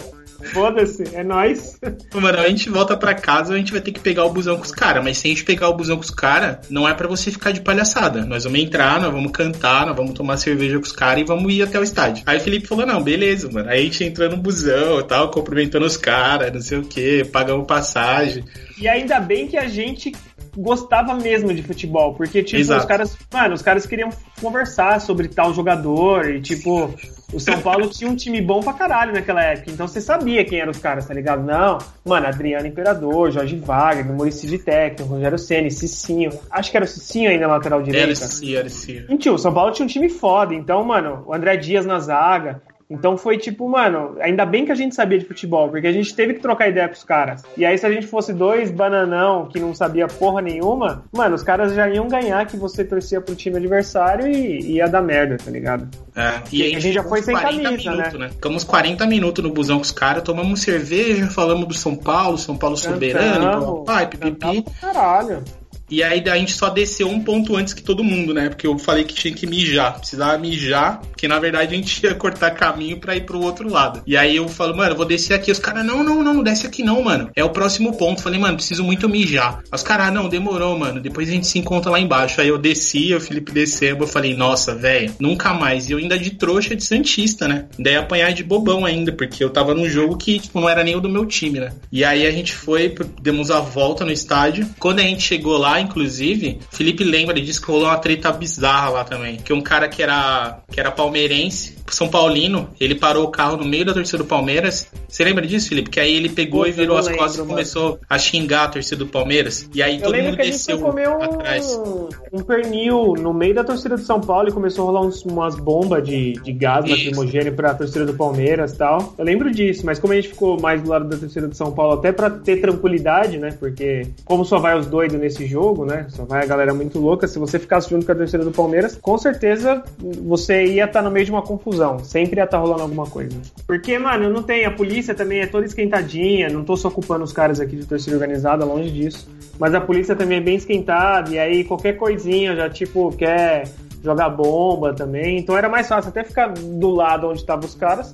Foda-se, é nóis. Mano, a gente volta pra casa a gente vai ter que pegar o busão com os caras. Mas se a gente pegar o busão com os caras, não é para você ficar de palhaçada. Nós vamos entrar, nós vamos cantar, nós vamos tomar cerveja com os caras e vamos ir até o estádio. Aí o Felipe falou: não, beleza, mano. Aí a gente entrou no busão e tal, cumprimentando os caras, não sei o que, pagamos passagem. E ainda bem que a gente gostava mesmo de futebol, porque, tipo, Exato. os caras, mano, os caras queriam conversar sobre tal jogador e, tipo, o São Paulo tinha um time bom pra caralho naquela época. Então você sabia quem eram os caras, tá ligado? Não, mano, Adriano Imperador, Jorge Wagner, Maurício de Técnico, Rogério Ceni, Cicinho. Acho que era o Cicinho aí na lateral direita. Era Cicinho, era Cicinho. O São Paulo tinha um time foda. Então, mano, o André Dias na zaga. Então foi tipo, mano, ainda bem que a gente sabia de futebol, porque a gente teve que trocar ideia com os caras. E aí, se a gente fosse dois bananão que não sabia porra nenhuma, mano, os caras já iam ganhar que você torcia pro time adversário e ia dar merda, tá ligado? É, e aí, a gente já foi sem camisa, minutos, né? né? Ficamos 40 minutos no busão com os caras, tomamos cerveja, falamos do São Paulo, São Paulo soberano, pai, pipipi. Caralho. E aí a gente só desceu um ponto antes que todo mundo, né? Porque eu falei que tinha que mijar. Precisava mijar, que na verdade a gente [LAUGHS] ia cortar caminho para ir pro outro lado. E aí eu falo, mano, eu vou descer aqui. Os caras, não, não, não, não desce aqui não, mano. É o próximo ponto. Falei, mano, preciso muito mijar. Os caras, ah, não, demorou, mano. Depois a gente se encontra lá embaixo. Aí eu desci, o Felipe desceu. Eu falei, nossa, velho, nunca mais. E eu ainda de trouxa de Santista, né? Daí apanhar de bobão ainda, porque eu tava num jogo que, tipo, não era nem o do meu time, né? E aí a gente foi, demos a volta no estádio. Quando a gente chegou lá, inclusive, Felipe lembra, ele disse que rolou uma treta bizarra lá também. Que um cara que era, que era palmeirense, São Paulino, ele parou o carro no meio da torcida do Palmeiras. Você lembra disso, Felipe? Que aí ele pegou Pô, e virou as lembro, costas e começou a xingar a torcida do Palmeiras. E aí eu todo mundo desceu a gente foi comer um, um pernil no meio da torcida do São Paulo e começou a rolar uns, umas bombas de, de gás lacrimogêneo pra torcida do Palmeiras e tal. Eu lembro disso, mas como a gente ficou mais do lado da torcida do São Paulo, até pra ter tranquilidade, né? Porque como só vai os doidos nesse jogo, né? Só vai a galera muito louca. Se você ficasse junto com a torcida do Palmeiras, com certeza você ia estar tá no meio de uma confusão. Sempre ia estar tá rolando alguma coisa. Porque, mano, não tem. A polícia também é toda esquentadinha. Não tô só culpando os caras aqui de torcida organizada, longe disso. Mas a polícia também é bem esquentada. E aí qualquer coisinha já, tipo, quer jogar bomba também. Então era mais fácil até ficar do lado onde estavam os caras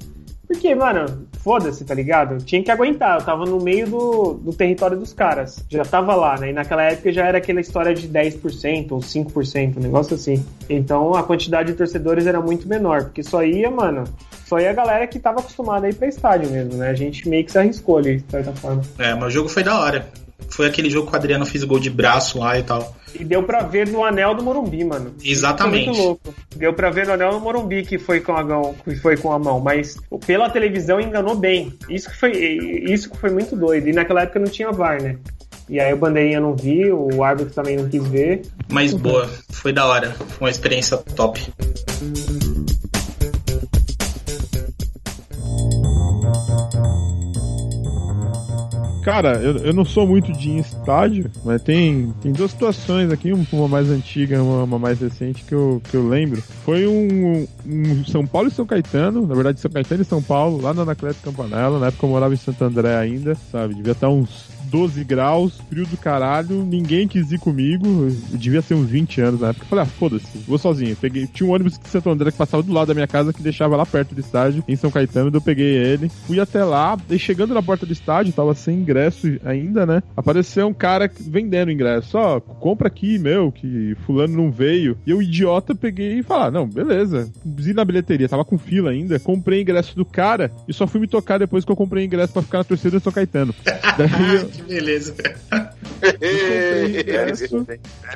porque, mano, foda-se, tá ligado? Tinha que aguentar, eu tava no meio do, do território dos caras. Já tava lá, né? E naquela época já era aquela história de 10% ou 5%, um negócio assim. Então a quantidade de torcedores era muito menor, porque só ia, mano, só ia a galera que tava acostumada a ir pra estádio mesmo, né? A gente meio que se arriscou ali, de certa forma. É, mas o jogo foi da hora. Foi aquele jogo que o Adriano fez gol de braço lá e tal. E deu pra ver no anel do Morumbi, mano. Exatamente. Muito louco. Deu pra ver no anel do Morumbi que foi com a mão, que foi com a mão, mas pela televisão enganou bem. Isso que foi, isso que foi muito doido. E naquela época não tinha VAR, né? E aí o bandeirinha não viu, o árbitro também não quis ver. Mas boa, foi da hora. Foi uma experiência top. Cara, eu, eu não sou muito de estádio, mas tem, tem duas situações aqui, uma mais antiga uma, uma, mais recente que eu, que eu lembro. Foi um, um, São Paulo e São Caetano, na verdade São Caetano e São Paulo, lá na Anacleto Campanella, na época eu morava em Santo André ainda, sabe? Devia estar uns 12 graus, frio do caralho, ninguém quis ir comigo. Eu devia ser uns 20 anos na época. Eu falei, ah, foda-se, vou sozinho. Peguei, tinha um ônibus de Santo André que passava do lado da minha casa que deixava lá perto do estádio, em São Caetano. Eu peguei ele, fui até lá, e chegando na porta do estádio, tava sem ingresso ainda, né? Apareceu um cara vendendo ingresso. Ó, compra aqui, meu, que fulano não veio. E eu, idiota, peguei e falei, ah, não, beleza. Vi na bilheteria, tava com fila ainda, comprei ingresso do cara e só fui me tocar depois que eu comprei ingresso para ficar na torcida de São Caetano. [LAUGHS] Daí eu, beleza. bela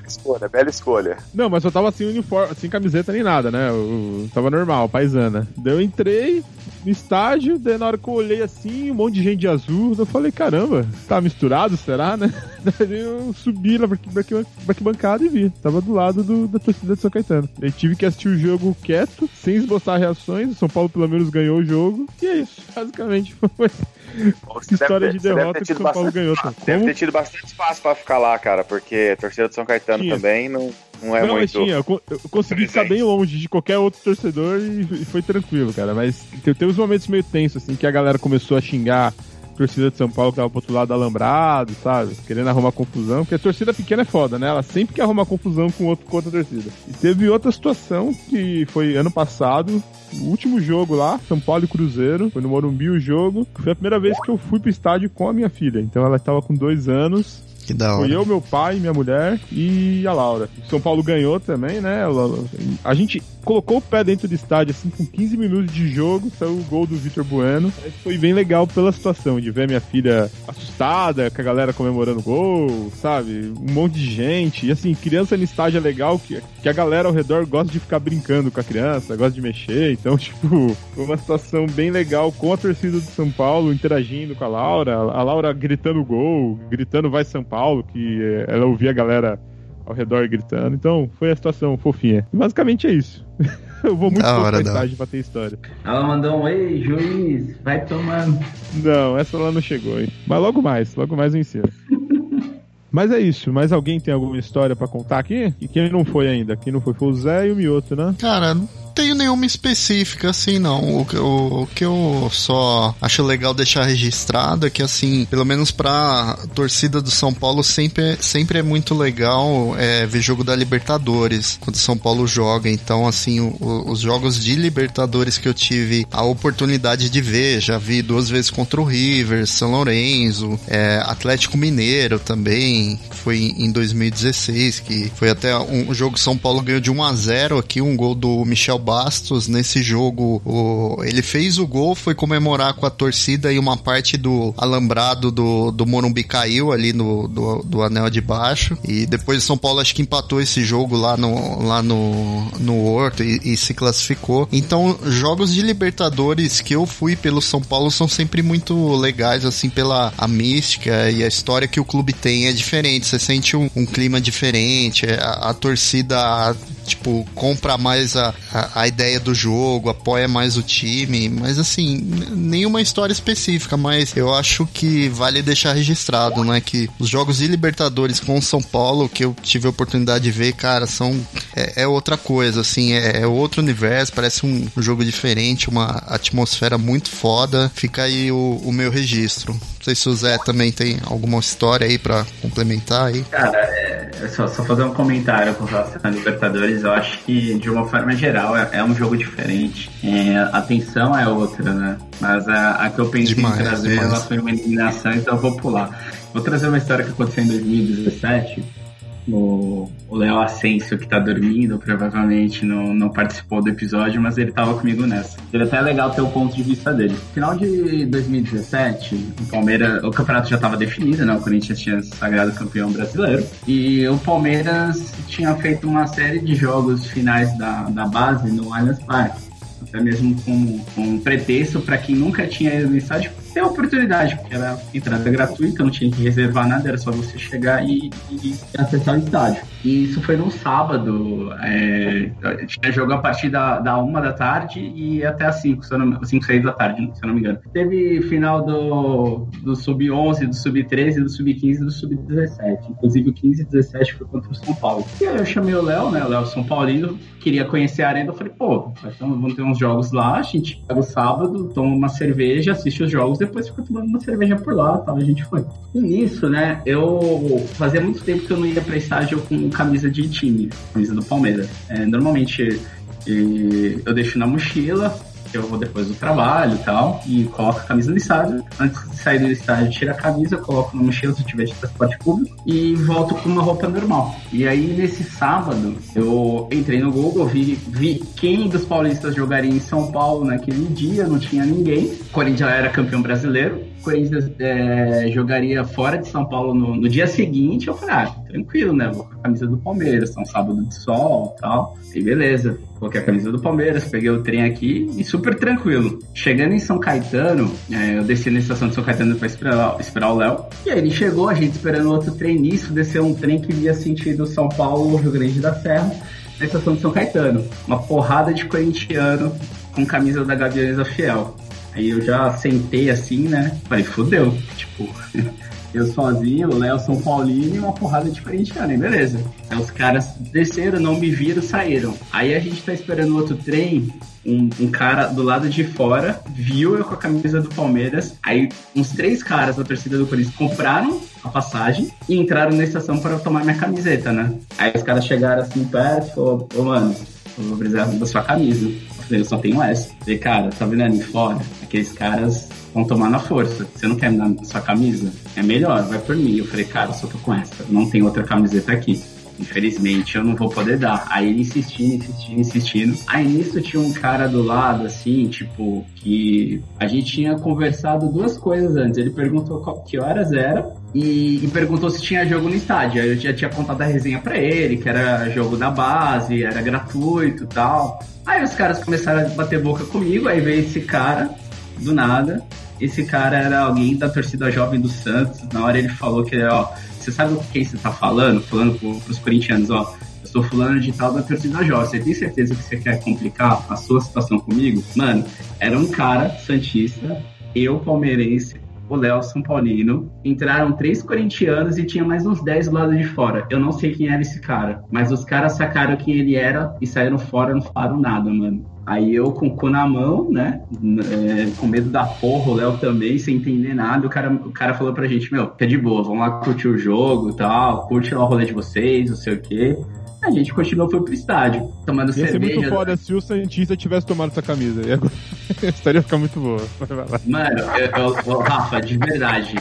escolha, bela escolha. Não, mas eu tava sem uniforme, sem camiseta nem nada, né? Eu, tava normal, paisana. Daí eu entrei no estádio, daí na hora que eu olhei assim, um monte de gente de azul, eu falei, caramba, tá misturado, será, né? [LAUGHS] Daí eu subi lá pra, bancada e vi. Tava do lado do, da torcida de São Caetano. Eu tive que assistir o jogo quieto, sem esboçar reações. O São Paulo pelo menos ganhou o jogo. E é isso. Basicamente [LAUGHS] foi que história ter, de derrota que o São Paulo bastante, ganhou. Tá? Deve ter tido bastante espaço pra ficar lá, cara, porque a torcida de São Caetano tinha. também não, não é não, muito. Tinha, eu, eu consegui presente. ficar bem longe de qualquer outro torcedor e, e foi tranquilo, cara. Mas teve uns momentos meio tensos, assim, que a galera começou a xingar torcida de São Paulo que tava pro outro lado alambrado, sabe? Querendo arrumar confusão, porque a torcida pequena é foda, né? Ela sempre quer arrumar confusão com, outro, com outra torcida. E teve outra situação que foi ano passado, o último jogo lá, São Paulo e Cruzeiro, foi no Morumbi o jogo. Foi a primeira vez que eu fui pro estádio com a minha filha. Então ela estava com dois anos Que da hora. Foi eu, meu pai, minha mulher e a Laura. São Paulo ganhou também, né? A gente colocou o pé dentro do estádio, assim, com 15 minutos de jogo, saiu o gol do Vitor Bueno. Foi bem legal pela situação, de ver minha filha assustada, com a galera comemorando o gol, sabe? Um monte de gente. E assim, criança no estádio é legal, que, que a galera ao redor gosta de ficar brincando com a criança, gosta de mexer. Então, [LAUGHS] tipo, foi uma situação bem legal com a torcida do São Paulo, interagindo com a Laura. A Laura gritando gol, gritando vai São Paulo, que ela ouvia a galera ao redor gritando. Então, foi a situação fofinha. E basicamente é isso. [LAUGHS] Eu vou muito pouco pra estágio pra ter história. Ela mandou um ei, juiz, vai tomando. Não, essa lá não chegou, hein? Mas logo mais, logo mais eu ensino. [LAUGHS] Mas é isso. Mais alguém tem alguma história para contar aqui? E quem não foi ainda? Quem não foi foi o Zé e o Mioto, né? Cara, tenho nenhuma específica, assim, não. O, o, o, que eu só acho legal deixar registrado é que, assim, pelo menos pra torcida do São Paulo, sempre, sempre é muito legal é, ver jogo da Libertadores, quando São Paulo joga. Então, assim, o, os jogos de Libertadores que eu tive a oportunidade de ver, já vi duas vezes contra o River, São Lourenço, é, Atlético Mineiro também, foi em 2016, que foi até um, jogo São Paulo ganhou de 1 a 0 aqui, um gol do Michel Bastos nesse jogo. O, ele fez o gol, foi comemorar com a torcida e uma parte do alambrado do, do Morumbi caiu ali no do, do anel de baixo. E depois o São Paulo acho que empatou esse jogo lá no, lá no, no Horto e, e se classificou. Então, jogos de Libertadores que eu fui pelo São Paulo são sempre muito legais, assim, pela a mística e a história que o clube tem é diferente. Você sente um, um clima diferente, a, a torcida tipo, compra mais a, a, a, ideia do jogo, apoia mais o time, mas assim, nenhuma história específica, mas eu acho que vale deixar registrado, né, que os jogos de Libertadores com São Paulo, que eu tive a oportunidade de ver, cara, são, é, é outra coisa, assim, é, é, outro universo, parece um, um, jogo diferente, uma atmosfera muito foda, fica aí o, o meu registro. Não sei se o Zé também tem alguma história aí para complementar aí. Cara, é, só, só fazer um comentário com relação a Libertadores eu acho que de uma forma geral é, é um jogo diferente. É, a tensão é outra, né? Mas a, a que eu pensei demais, em trazer ela foi uma eliminação, então eu vou pular. Vou trazer uma história que aconteceu em 2017 o Léo Asensio, que tá dormindo, provavelmente não, não participou do episódio, mas ele tava comigo nessa. Ele até é legal ter o ponto de vista dele. Final de 2017, o Palmeiras, o campeonato já tava definido, né? O Corinthians tinha sagrado campeão brasileiro. E o Palmeiras tinha feito uma série de jogos finais da, da base no Allianz Parque. Até mesmo com, com um pretexto para quem nunca tinha ido no estádio ter a oportunidade, porque era entrada gratuita, não tinha que reservar nada, era só você chegar e, e acessar o estádio. E isso foi num sábado, é, tinha jogo a partir da, da uma da tarde e até as 5, 5, 6 da tarde, se eu não me engano. Teve final do, do Sub-11, do Sub-13, do Sub-15 e do Sub-17. Inclusive o 15 e 17 foi contra o São Paulo. E aí eu chamei o Léo, né, Léo São Paulino, queria conhecer a arena, eu falei, pô, então vamos ter uns jogos lá, a gente pega o sábado, toma uma cerveja, assiste os jogos, depois fica tomando uma cerveja por lá, tal, a gente foi. E nisso, né, eu fazia muito tempo que eu não ia pra estágio com camisa de time, camisa do Palmeiras. É, normalmente eu deixo na mochila, eu vou depois do trabalho e tal, e coloco a camisa no estádio. Antes de sair do estádio, tiro a camisa, coloco na mochila se tiver de transporte público e volto com uma roupa normal. E aí, nesse sábado, eu entrei no Google, vi, vi quem dos paulistas jogaria em São Paulo naquele dia, não tinha ninguém. O Corinthians era campeão brasileiro. Corinthians é, jogaria fora de São Paulo no, no, dia seguinte. Eu falei, ah, tranquilo, né? Vou com a camisa do Palmeiras, são sábado de sol e tal. E beleza. Coloquei a camisa do Palmeiras, peguei o trem aqui e super tranquilo. Chegando em São Caetano, é, eu desci na estação de São Caetano pra esperar, esperar o Léo. E aí ele chegou, a gente esperando outro trem nisso, desceu um trem que via sentido São Paulo, Rio Grande da Serra, na estação de São Caetano. Uma porrada de corintiano com camisa da Gaviões da Fiel. Aí eu já sentei assim, né? Falei, fodeu. Tipo, [LAUGHS] eu sozinho, o Léo São Paulino e uma porrada de corintiano, e beleza. Aí os caras desceram, não me viram, saíram. Aí a gente tá esperando outro trem, um, um, cara do lado de fora viu eu com a camisa do Palmeiras. Aí uns três caras da torcida do Corinthians compraram a passagem e entraram na estação para tomar minha camiseta, né? Aí os caras chegaram assim perto e falaram, ô mano, eu vou precisar da sua camisa. Eu só tenho essa. falei, cara, tá vendo ali fora? Aqueles caras vão tomar na força. Você não quer me dar sua camisa? É melhor, vai por mim. Eu falei, cara, só tô com essa, não tem outra camiseta aqui. Infelizmente, eu não vou poder dar. Aí ele insistindo, insistindo, insistindo. Aí nisso tinha um cara do lado, assim, tipo, que a gente tinha conversado duas coisas antes. Ele perguntou qual, que horas era e, e, perguntou se tinha jogo no estádio. Aí eu já tinha contado a resenha pra ele, que era jogo da base, era gratuito tal. Aí os caras começaram a bater boca comigo, aí veio esse cara, do nada. Esse cara era alguém da torcida jovem do Santos. Na hora ele falou que, ó, você sabe o que você tá falando? Falando pros corintianos, ó, eu sou fulano de tal da torcida jovem. Você tem certeza que você quer complicar a sua situação comigo? Mano, era um cara santista, eu palmeirense, o Léo São Paulino. Entraram três corintianos e tinha mais uns dez lado de fora. Eu não sei quem era esse cara, mas os caras sacaram quem ele era e saíram fora, não falaram nada, mano. Aí eu com o cu na mão, né? É, com medo da porra, o Léo também, sem entender nada. O cara, o cara falou pra gente, meu, fica de boa, vamos lá curtir o jogo e tal, curte lá o rolê de vocês, não sei o quê. A gente continuou, foi pro estádio, tomando Ia cerveja. Ia ser muito foda se o Santista tivesse tomado essa camisa. [LAUGHS] A história ia ficar muito boa. Mano, eu, eu, Rafa, de verdade,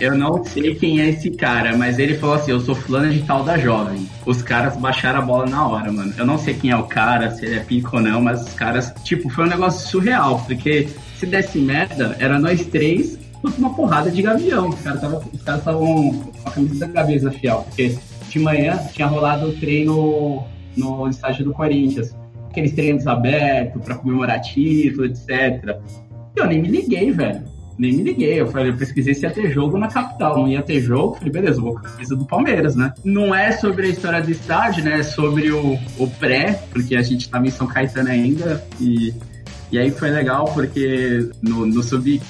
eu não sei quem é esse cara, mas ele falou assim, eu sou fulano de tal da jovem. Os caras baixaram a bola na hora, mano. Eu não sei quem é o cara, se ele é pico ou não, mas os caras, tipo, foi um negócio surreal, porque se desse merda, era nós três uma porrada de gavião. Os caras estavam com a camisa da cabeça fiel, porque de manhã tinha rolado o treino no estádio do Corinthians. Aqueles treinos abertos para comemorar título, etc. Eu nem me liguei, velho. Nem me liguei. Eu falei, eu pesquisei se ia ter jogo na capital. Não ia ter jogo. Falei, beleza, vou com a camisa do Palmeiras, né? Não é sobre a história do estádio, né? É sobre o, o pré, porque a gente tava em São Caetano ainda e e aí foi legal porque no, no Sub-15,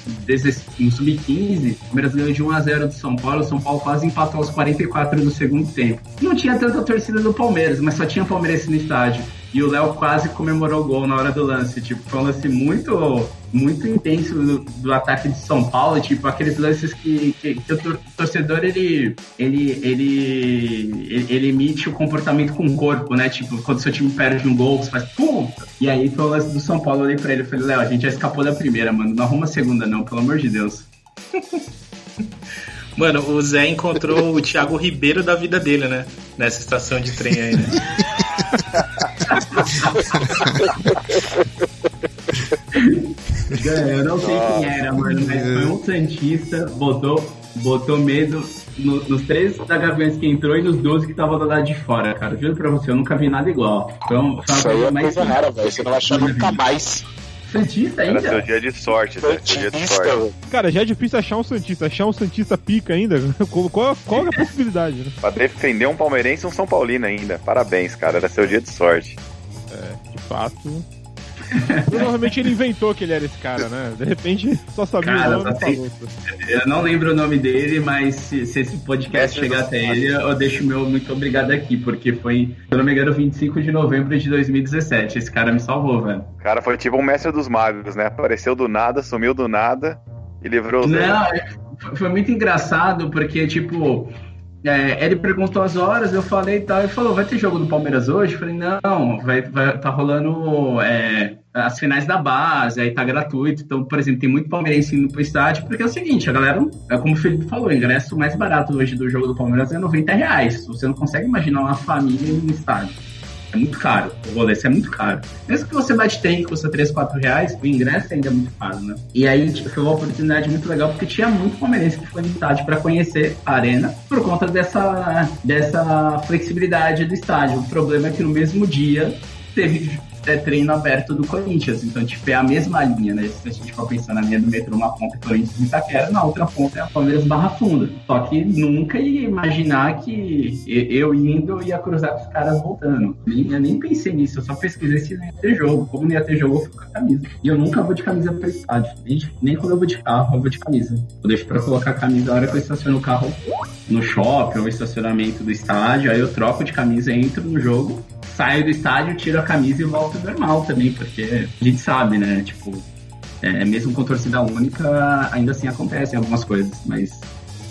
no Sub o Palmeiras ganhou de 1x0 do São Paulo, o São Paulo quase empatou aos 44 do segundo tempo. Não tinha tanta torcida do Palmeiras, mas só tinha Palmeiras no estádio. E o Léo quase comemorou o gol na hora do lance. Tipo, foi um lance muito, muito intenso do, do ataque de São Paulo. Tipo, aqueles lances que, que, que o torcedor ele, ele, ele, ele, ele emite o comportamento com o corpo, né? Tipo, quando seu time perde um gol, você faz pum! E aí foi o lance do São Paulo. Eu olhei pra ele e falei, Léo, a gente já escapou da primeira, mano. Não arruma a segunda, não, pelo amor de Deus. [LAUGHS] Mano, o Zé encontrou o Thiago Ribeiro da vida dele, né? Nessa estação de trem aí, né? [LAUGHS] [LAUGHS] eu não sei quem era, mano, mas foi um Santista, botou, botou medo no, nos três da Gaviões que entrou e nos 12 que estavam do lado de fora, cara. Juro pra você, eu nunca vi nada igual. Então, foi uma Isso coisa é mais coisa rara, velho. Você não vai achar nunca mais. Santista ainda? Era seu dia de sorte, né? Seu dia de sorte. Cara, já é difícil achar um Santista. Achar um Santista pica ainda? [LAUGHS] Qual, qual é a possibilidade, né? Pra defender um palmeirense e um São Paulino ainda. Parabéns, cara. Era seu dia de sorte. É, de fato. [LAUGHS] Provavelmente ele inventou que ele era esse cara, né? De repente só sabia cara, o nome falou. Eu não lembro o nome dele, mas se, se esse podcast chegar até ele, eu deixo meu muito obrigado aqui, porque foi, se eu não me engano, 25 de novembro de 2017. Esse cara me salvou, velho. O cara foi tipo um mestre dos magos, né? Apareceu do nada, sumiu do nada e livrou os Não, foi muito engraçado, porque, tipo, é, ele perguntou as horas, eu falei e tal, ele falou, vai ter jogo do Palmeiras hoje? Eu falei, não, vai, vai tá rolando é, as finais da base, aí tá gratuito. Então, por exemplo, tem muito palmeirense indo pro estádio, porque é o seguinte, a galera, é como o Felipe falou, o ingresso mais barato hoje do jogo do Palmeiras é 90 reais. Você não consegue imaginar uma família no estádio. É muito caro. O rolê é muito caro. Mesmo que você bate trem que custa 3, 4 reais, o ingresso ainda é muito caro, né? E aí tipo, foi uma oportunidade muito legal, porque tinha muito palmeirense que foi estádio para conhecer a arena por conta dessa, dessa flexibilidade do estádio. O problema é que no mesmo dia teve é, treino aberto do Corinthians. Então, tipo, é a mesma linha, né? Se a gente for pensar na linha do metrô, uma ponta é Corinthians e Itaquera, na outra ponta é a Palmeiras Barra Funda. Só que nunca ia imaginar que eu indo ia cruzar com os caras voltando. Nem, eu nem pensei nisso, eu só pesquisei se ia ter jogo. Como não ia ter jogo, eu fui com a camisa. E eu nunca vou de camisa pra estádio. Nem, nem quando eu vou de carro, eu vou de camisa. Eu deixo pra colocar a camisa na hora que eu estaciono o carro no shopping ou estacionamento do estádio, aí eu troco de camisa, entro no jogo saio do estádio, tiro a camisa e volto normal também, porque a gente sabe, né? Tipo, é, mesmo com torcida única, ainda assim acontecem algumas coisas, mas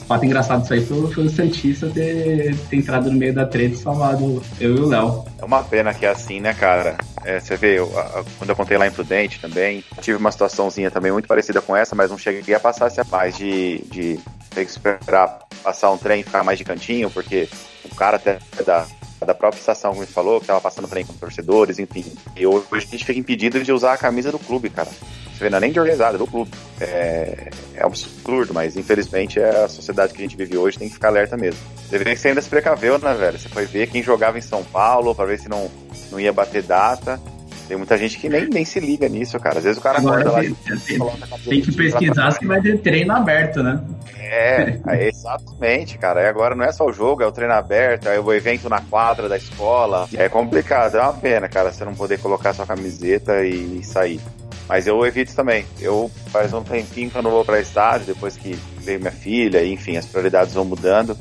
fato engraçado disso aí foi, foi o Santista ter, ter, entrado no meio da treta e salvado eu e o Léo. É uma pena que é assim, né, cara? É, você vê, eu, a, quando eu contei lá em Prudente também, tive uma situaçãozinha também muito parecida com essa, mas não cheguei a passar essa paz de, de ter que esperar passar um trem e ficar mais de cantinho, porque o cara até da, da própria estação, como ele falou, que tava passando trem com torcedores, enfim. E hoje a gente fica impedido de usar a camisa do clube, cara. Você vê, não é nem de organizada, é do clube. É, é absurdo, mas infelizmente é a sociedade que a gente vive hoje, tem que ficar alerta mesmo. Deveria que você ainda se precaveu, né, velho? Você foi ver quem jogava em São Paulo, para ver se não, não ia bater data. Tem muita gente que nem, nem se liga nisso, cara. Às vezes o cara Agora, acorda tem, lá e tem, tem que pesquisar se vai ter treino aberto, né? É, é, exatamente, cara. E agora não é só o jogo, é o treino aberto, é o evento na quadra da escola. É complicado, é uma pena, cara, você não poder colocar sua camiseta e sair. Mas eu evito também. Eu faz um tempinho que eu não vou para estádio, depois que veio minha filha, enfim, as prioridades vão mudando.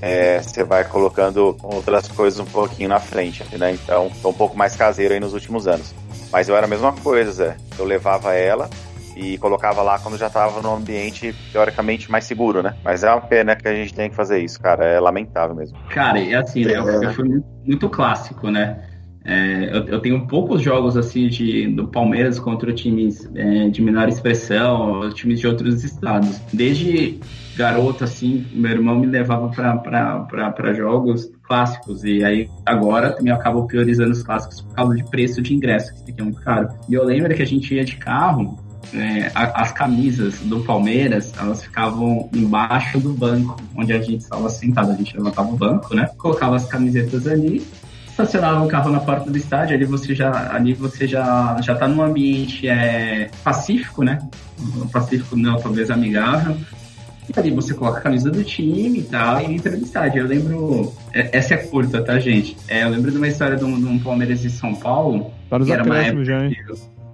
É, você vai colocando outras coisas um pouquinho na frente, né? Então, tô um pouco mais caseiro aí nos últimos anos. Mas eu era a mesma coisa. Eu levava ela e colocava lá quando já estava no ambiente teoricamente mais seguro, né? Mas é uma pena que a gente tem que fazer isso, cara. É lamentável mesmo. Cara, e assim, né? Eu fui muito clássico, né? É, eu, eu, tenho poucos jogos assim de, do Palmeiras contra times é, de menor expressão, times de outros estados. Desde garoto, assim, meu irmão me levava para jogos clássicos. E aí agora também eu acabo priorizando os clássicos por causa de preço de ingresso, que é muito caro. E eu lembro que a gente ia de carro. É, as camisas do Palmeiras, elas ficavam embaixo do banco onde a gente estava sentado. A gente levantava o banco, né? Colocava as camisetas ali estacionava o carro na porta do estádio, ali você já, ali você já, já tá num ambiente é, pacífico, né? Pacífico não, talvez amigável. E ali você coloca a camisa do time e tal, e entra no estádio. Eu lembro. É, essa é curta, tá, gente? É, eu lembro de uma história de um, de um Palmeiras de São Paulo. Para os acréscimos já, hein?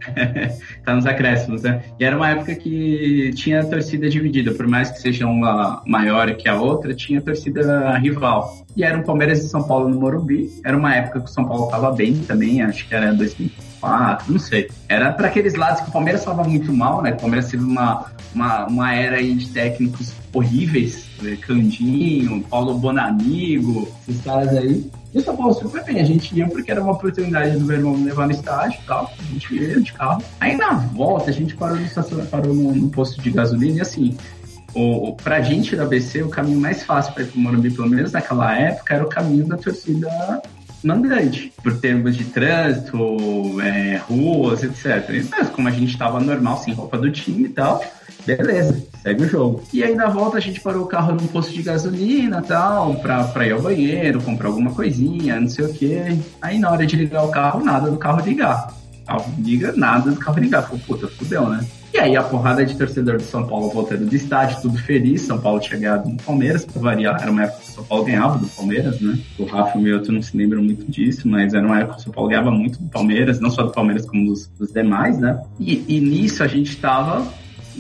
[LAUGHS] tá nos acréscimos, né? E era uma época que tinha a torcida dividida, por mais que seja uma maior que a outra, tinha a torcida rival. E era o Palmeiras e São Paulo no Morumbi. Era uma época que o São Paulo tava bem também, acho que era 2004, não sei. Era para aqueles lados que o Palmeiras estava muito mal, né? O Palmeiras teve uma, uma, uma era aí de técnicos horríveis, né? Candinho, Paulo Bonamigo, esses caras aí. E o São Paulo super bem, a gente ia porque era uma oportunidade do meu irmão levar no estádio e tal, a gente ia de carro. Aí na volta a gente parou no, parou no, no posto de gasolina e assim, o, pra gente da BC, o caminho mais fácil para ir pro Morumbi, pelo menos naquela época, era o caminho da torcida mandante, por termos de trânsito, é, ruas, etc. Mas como a gente estava normal, sem roupa do time e tal, beleza, segue o jogo. E aí na volta a gente parou o carro num posto de gasolina tal, pra, pra ir ao banheiro, comprar alguma coisinha, não sei o que. Aí na hora de ligar o carro, nada do carro ligar. Liga, nada do carro ligar. Falei, puta, fudeu, né? E aí a porrada de torcedor do São Paulo voltando do estádio, tudo feliz. São Paulo tinha ganhado do Palmeiras, pra variar. Era uma época que o São Paulo ganhava do Palmeiras, né? O Rafa e o Milton não se lembram muito disso, mas era uma época que o São Paulo ganhava muito do Palmeiras, não só do Palmeiras, como dos, dos demais, né? E, e nisso a gente tava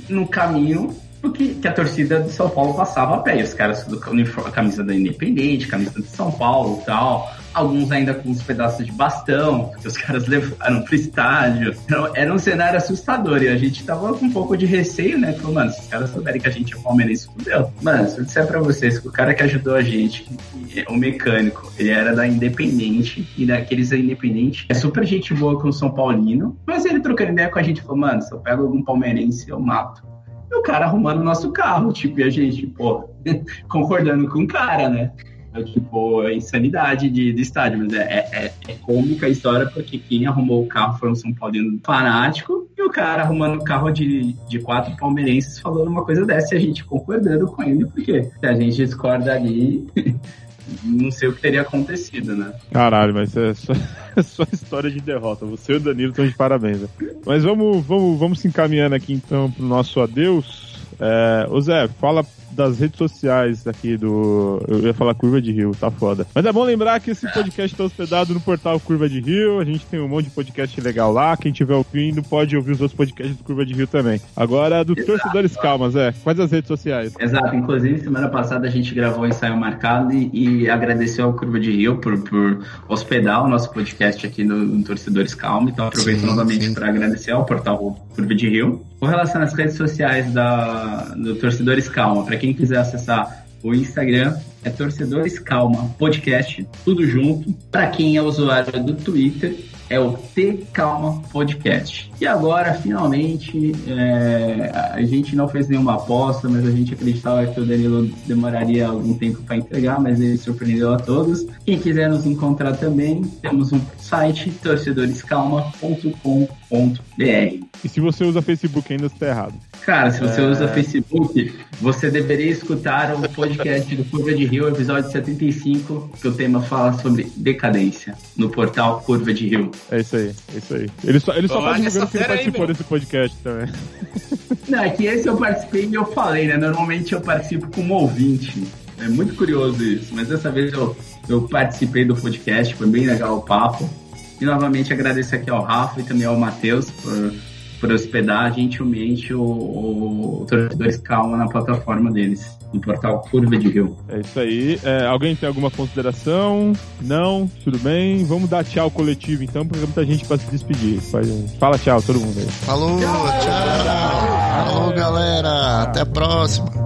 no caminho porque que a torcida do São Paulo passava a pé. E os caras do a camisa da Independente, camisa de São Paulo tal. Alguns ainda com uns pedaços de bastão, que os caras levaram pro estádio. Então, era um cenário assustador. E a gente tava com um pouco de receio, né? Falou, mano, se os caras souberem que a gente é palmeirense, fudeu. Mano, se eu disser pra vocês que o cara que ajudou a gente, o mecânico, ele era da Independente, e daqueles da Independente, é super gente boa com o São Paulino, mas ele trocando ideia com a gente, falou, mano, se eu pego algum palmeirense, eu mato. E o cara arrumando o nosso carro, tipo, e a gente, pô, [LAUGHS] concordando com o cara, né? É, tipo, é insanidade de, de estádio, mas é, é, é, cômica a história porque quem arrumou o carro foi um São Paulino fanático e o cara arrumando o carro de, de quatro palmeirenses falando uma coisa dessa e a gente concordando com ele, porque se a gente discorda ali, [LAUGHS] não sei o que teria acontecido, né? Caralho, mas é só, [LAUGHS] é só história de derrota. Você e o Danilo estão de parabéns. Né? Mas vamos, vamos, vamos se encaminhando aqui então pro nosso adeus. É, Zé, fala das redes sociais aqui do. Eu ia falar Curva de Rio, tá foda. Mas é bom lembrar que esse podcast está hospedado no portal Curva de Rio. A gente tem um monte de podcast legal lá. Quem tiver ouvindo pode ouvir os outros podcasts do Curva de Rio também. Agora, do Exato. Torcedores Calmas, é. Quais as redes sociais? Exato. Inclusive, semana passada a gente gravou o ensaio marcado e, e agradeceu ao Curva de Rio por, por hospedar o nosso podcast aqui no, no Torcedores Calma. Então, aproveito sim, novamente para agradecer ao portal Curva de Rio. Com relação às redes sociais da, do Torcedores Calma, para quem quiser acessar o Instagram, é Torcedores Calma Podcast, tudo junto. Para quem é usuário do Twitter, é o T Calma Podcast. E agora, finalmente, é, a gente não fez nenhuma aposta, mas a gente acreditava que o Danilo demoraria algum tempo para entregar, mas ele surpreendeu a todos. Quem quiser nos encontrar também, temos um site torcedorescalma.com.br. E se você usa Facebook ainda está errado. Cara, se você é... usa Facebook, você deveria escutar o podcast do Curva de Rio, episódio 75, que o tema fala sobre decadência, no portal Curva de Rio. É isso aí, é isso aí. Ele só, ele só tá divulgando que ele participou aí, desse podcast também. Não, é que esse eu participei e eu falei, né? Normalmente eu participo como ouvinte. É muito curioso isso, mas dessa vez eu, eu participei do podcast, foi bem legal o papo. E novamente agradeço aqui ao Rafa e também ao Matheus por, por hospedar gentilmente o, o, o Torcedores Calma na plataforma deles, no portal Curva de Rio. É isso aí. É, alguém tem alguma consideração? Não? Tudo bem? Vamos dar tchau coletivo então, porque muita gente para se despedir. Fala tchau, todo mundo aí. Falou, tchau. tchau. Falou, galera. Até a próxima.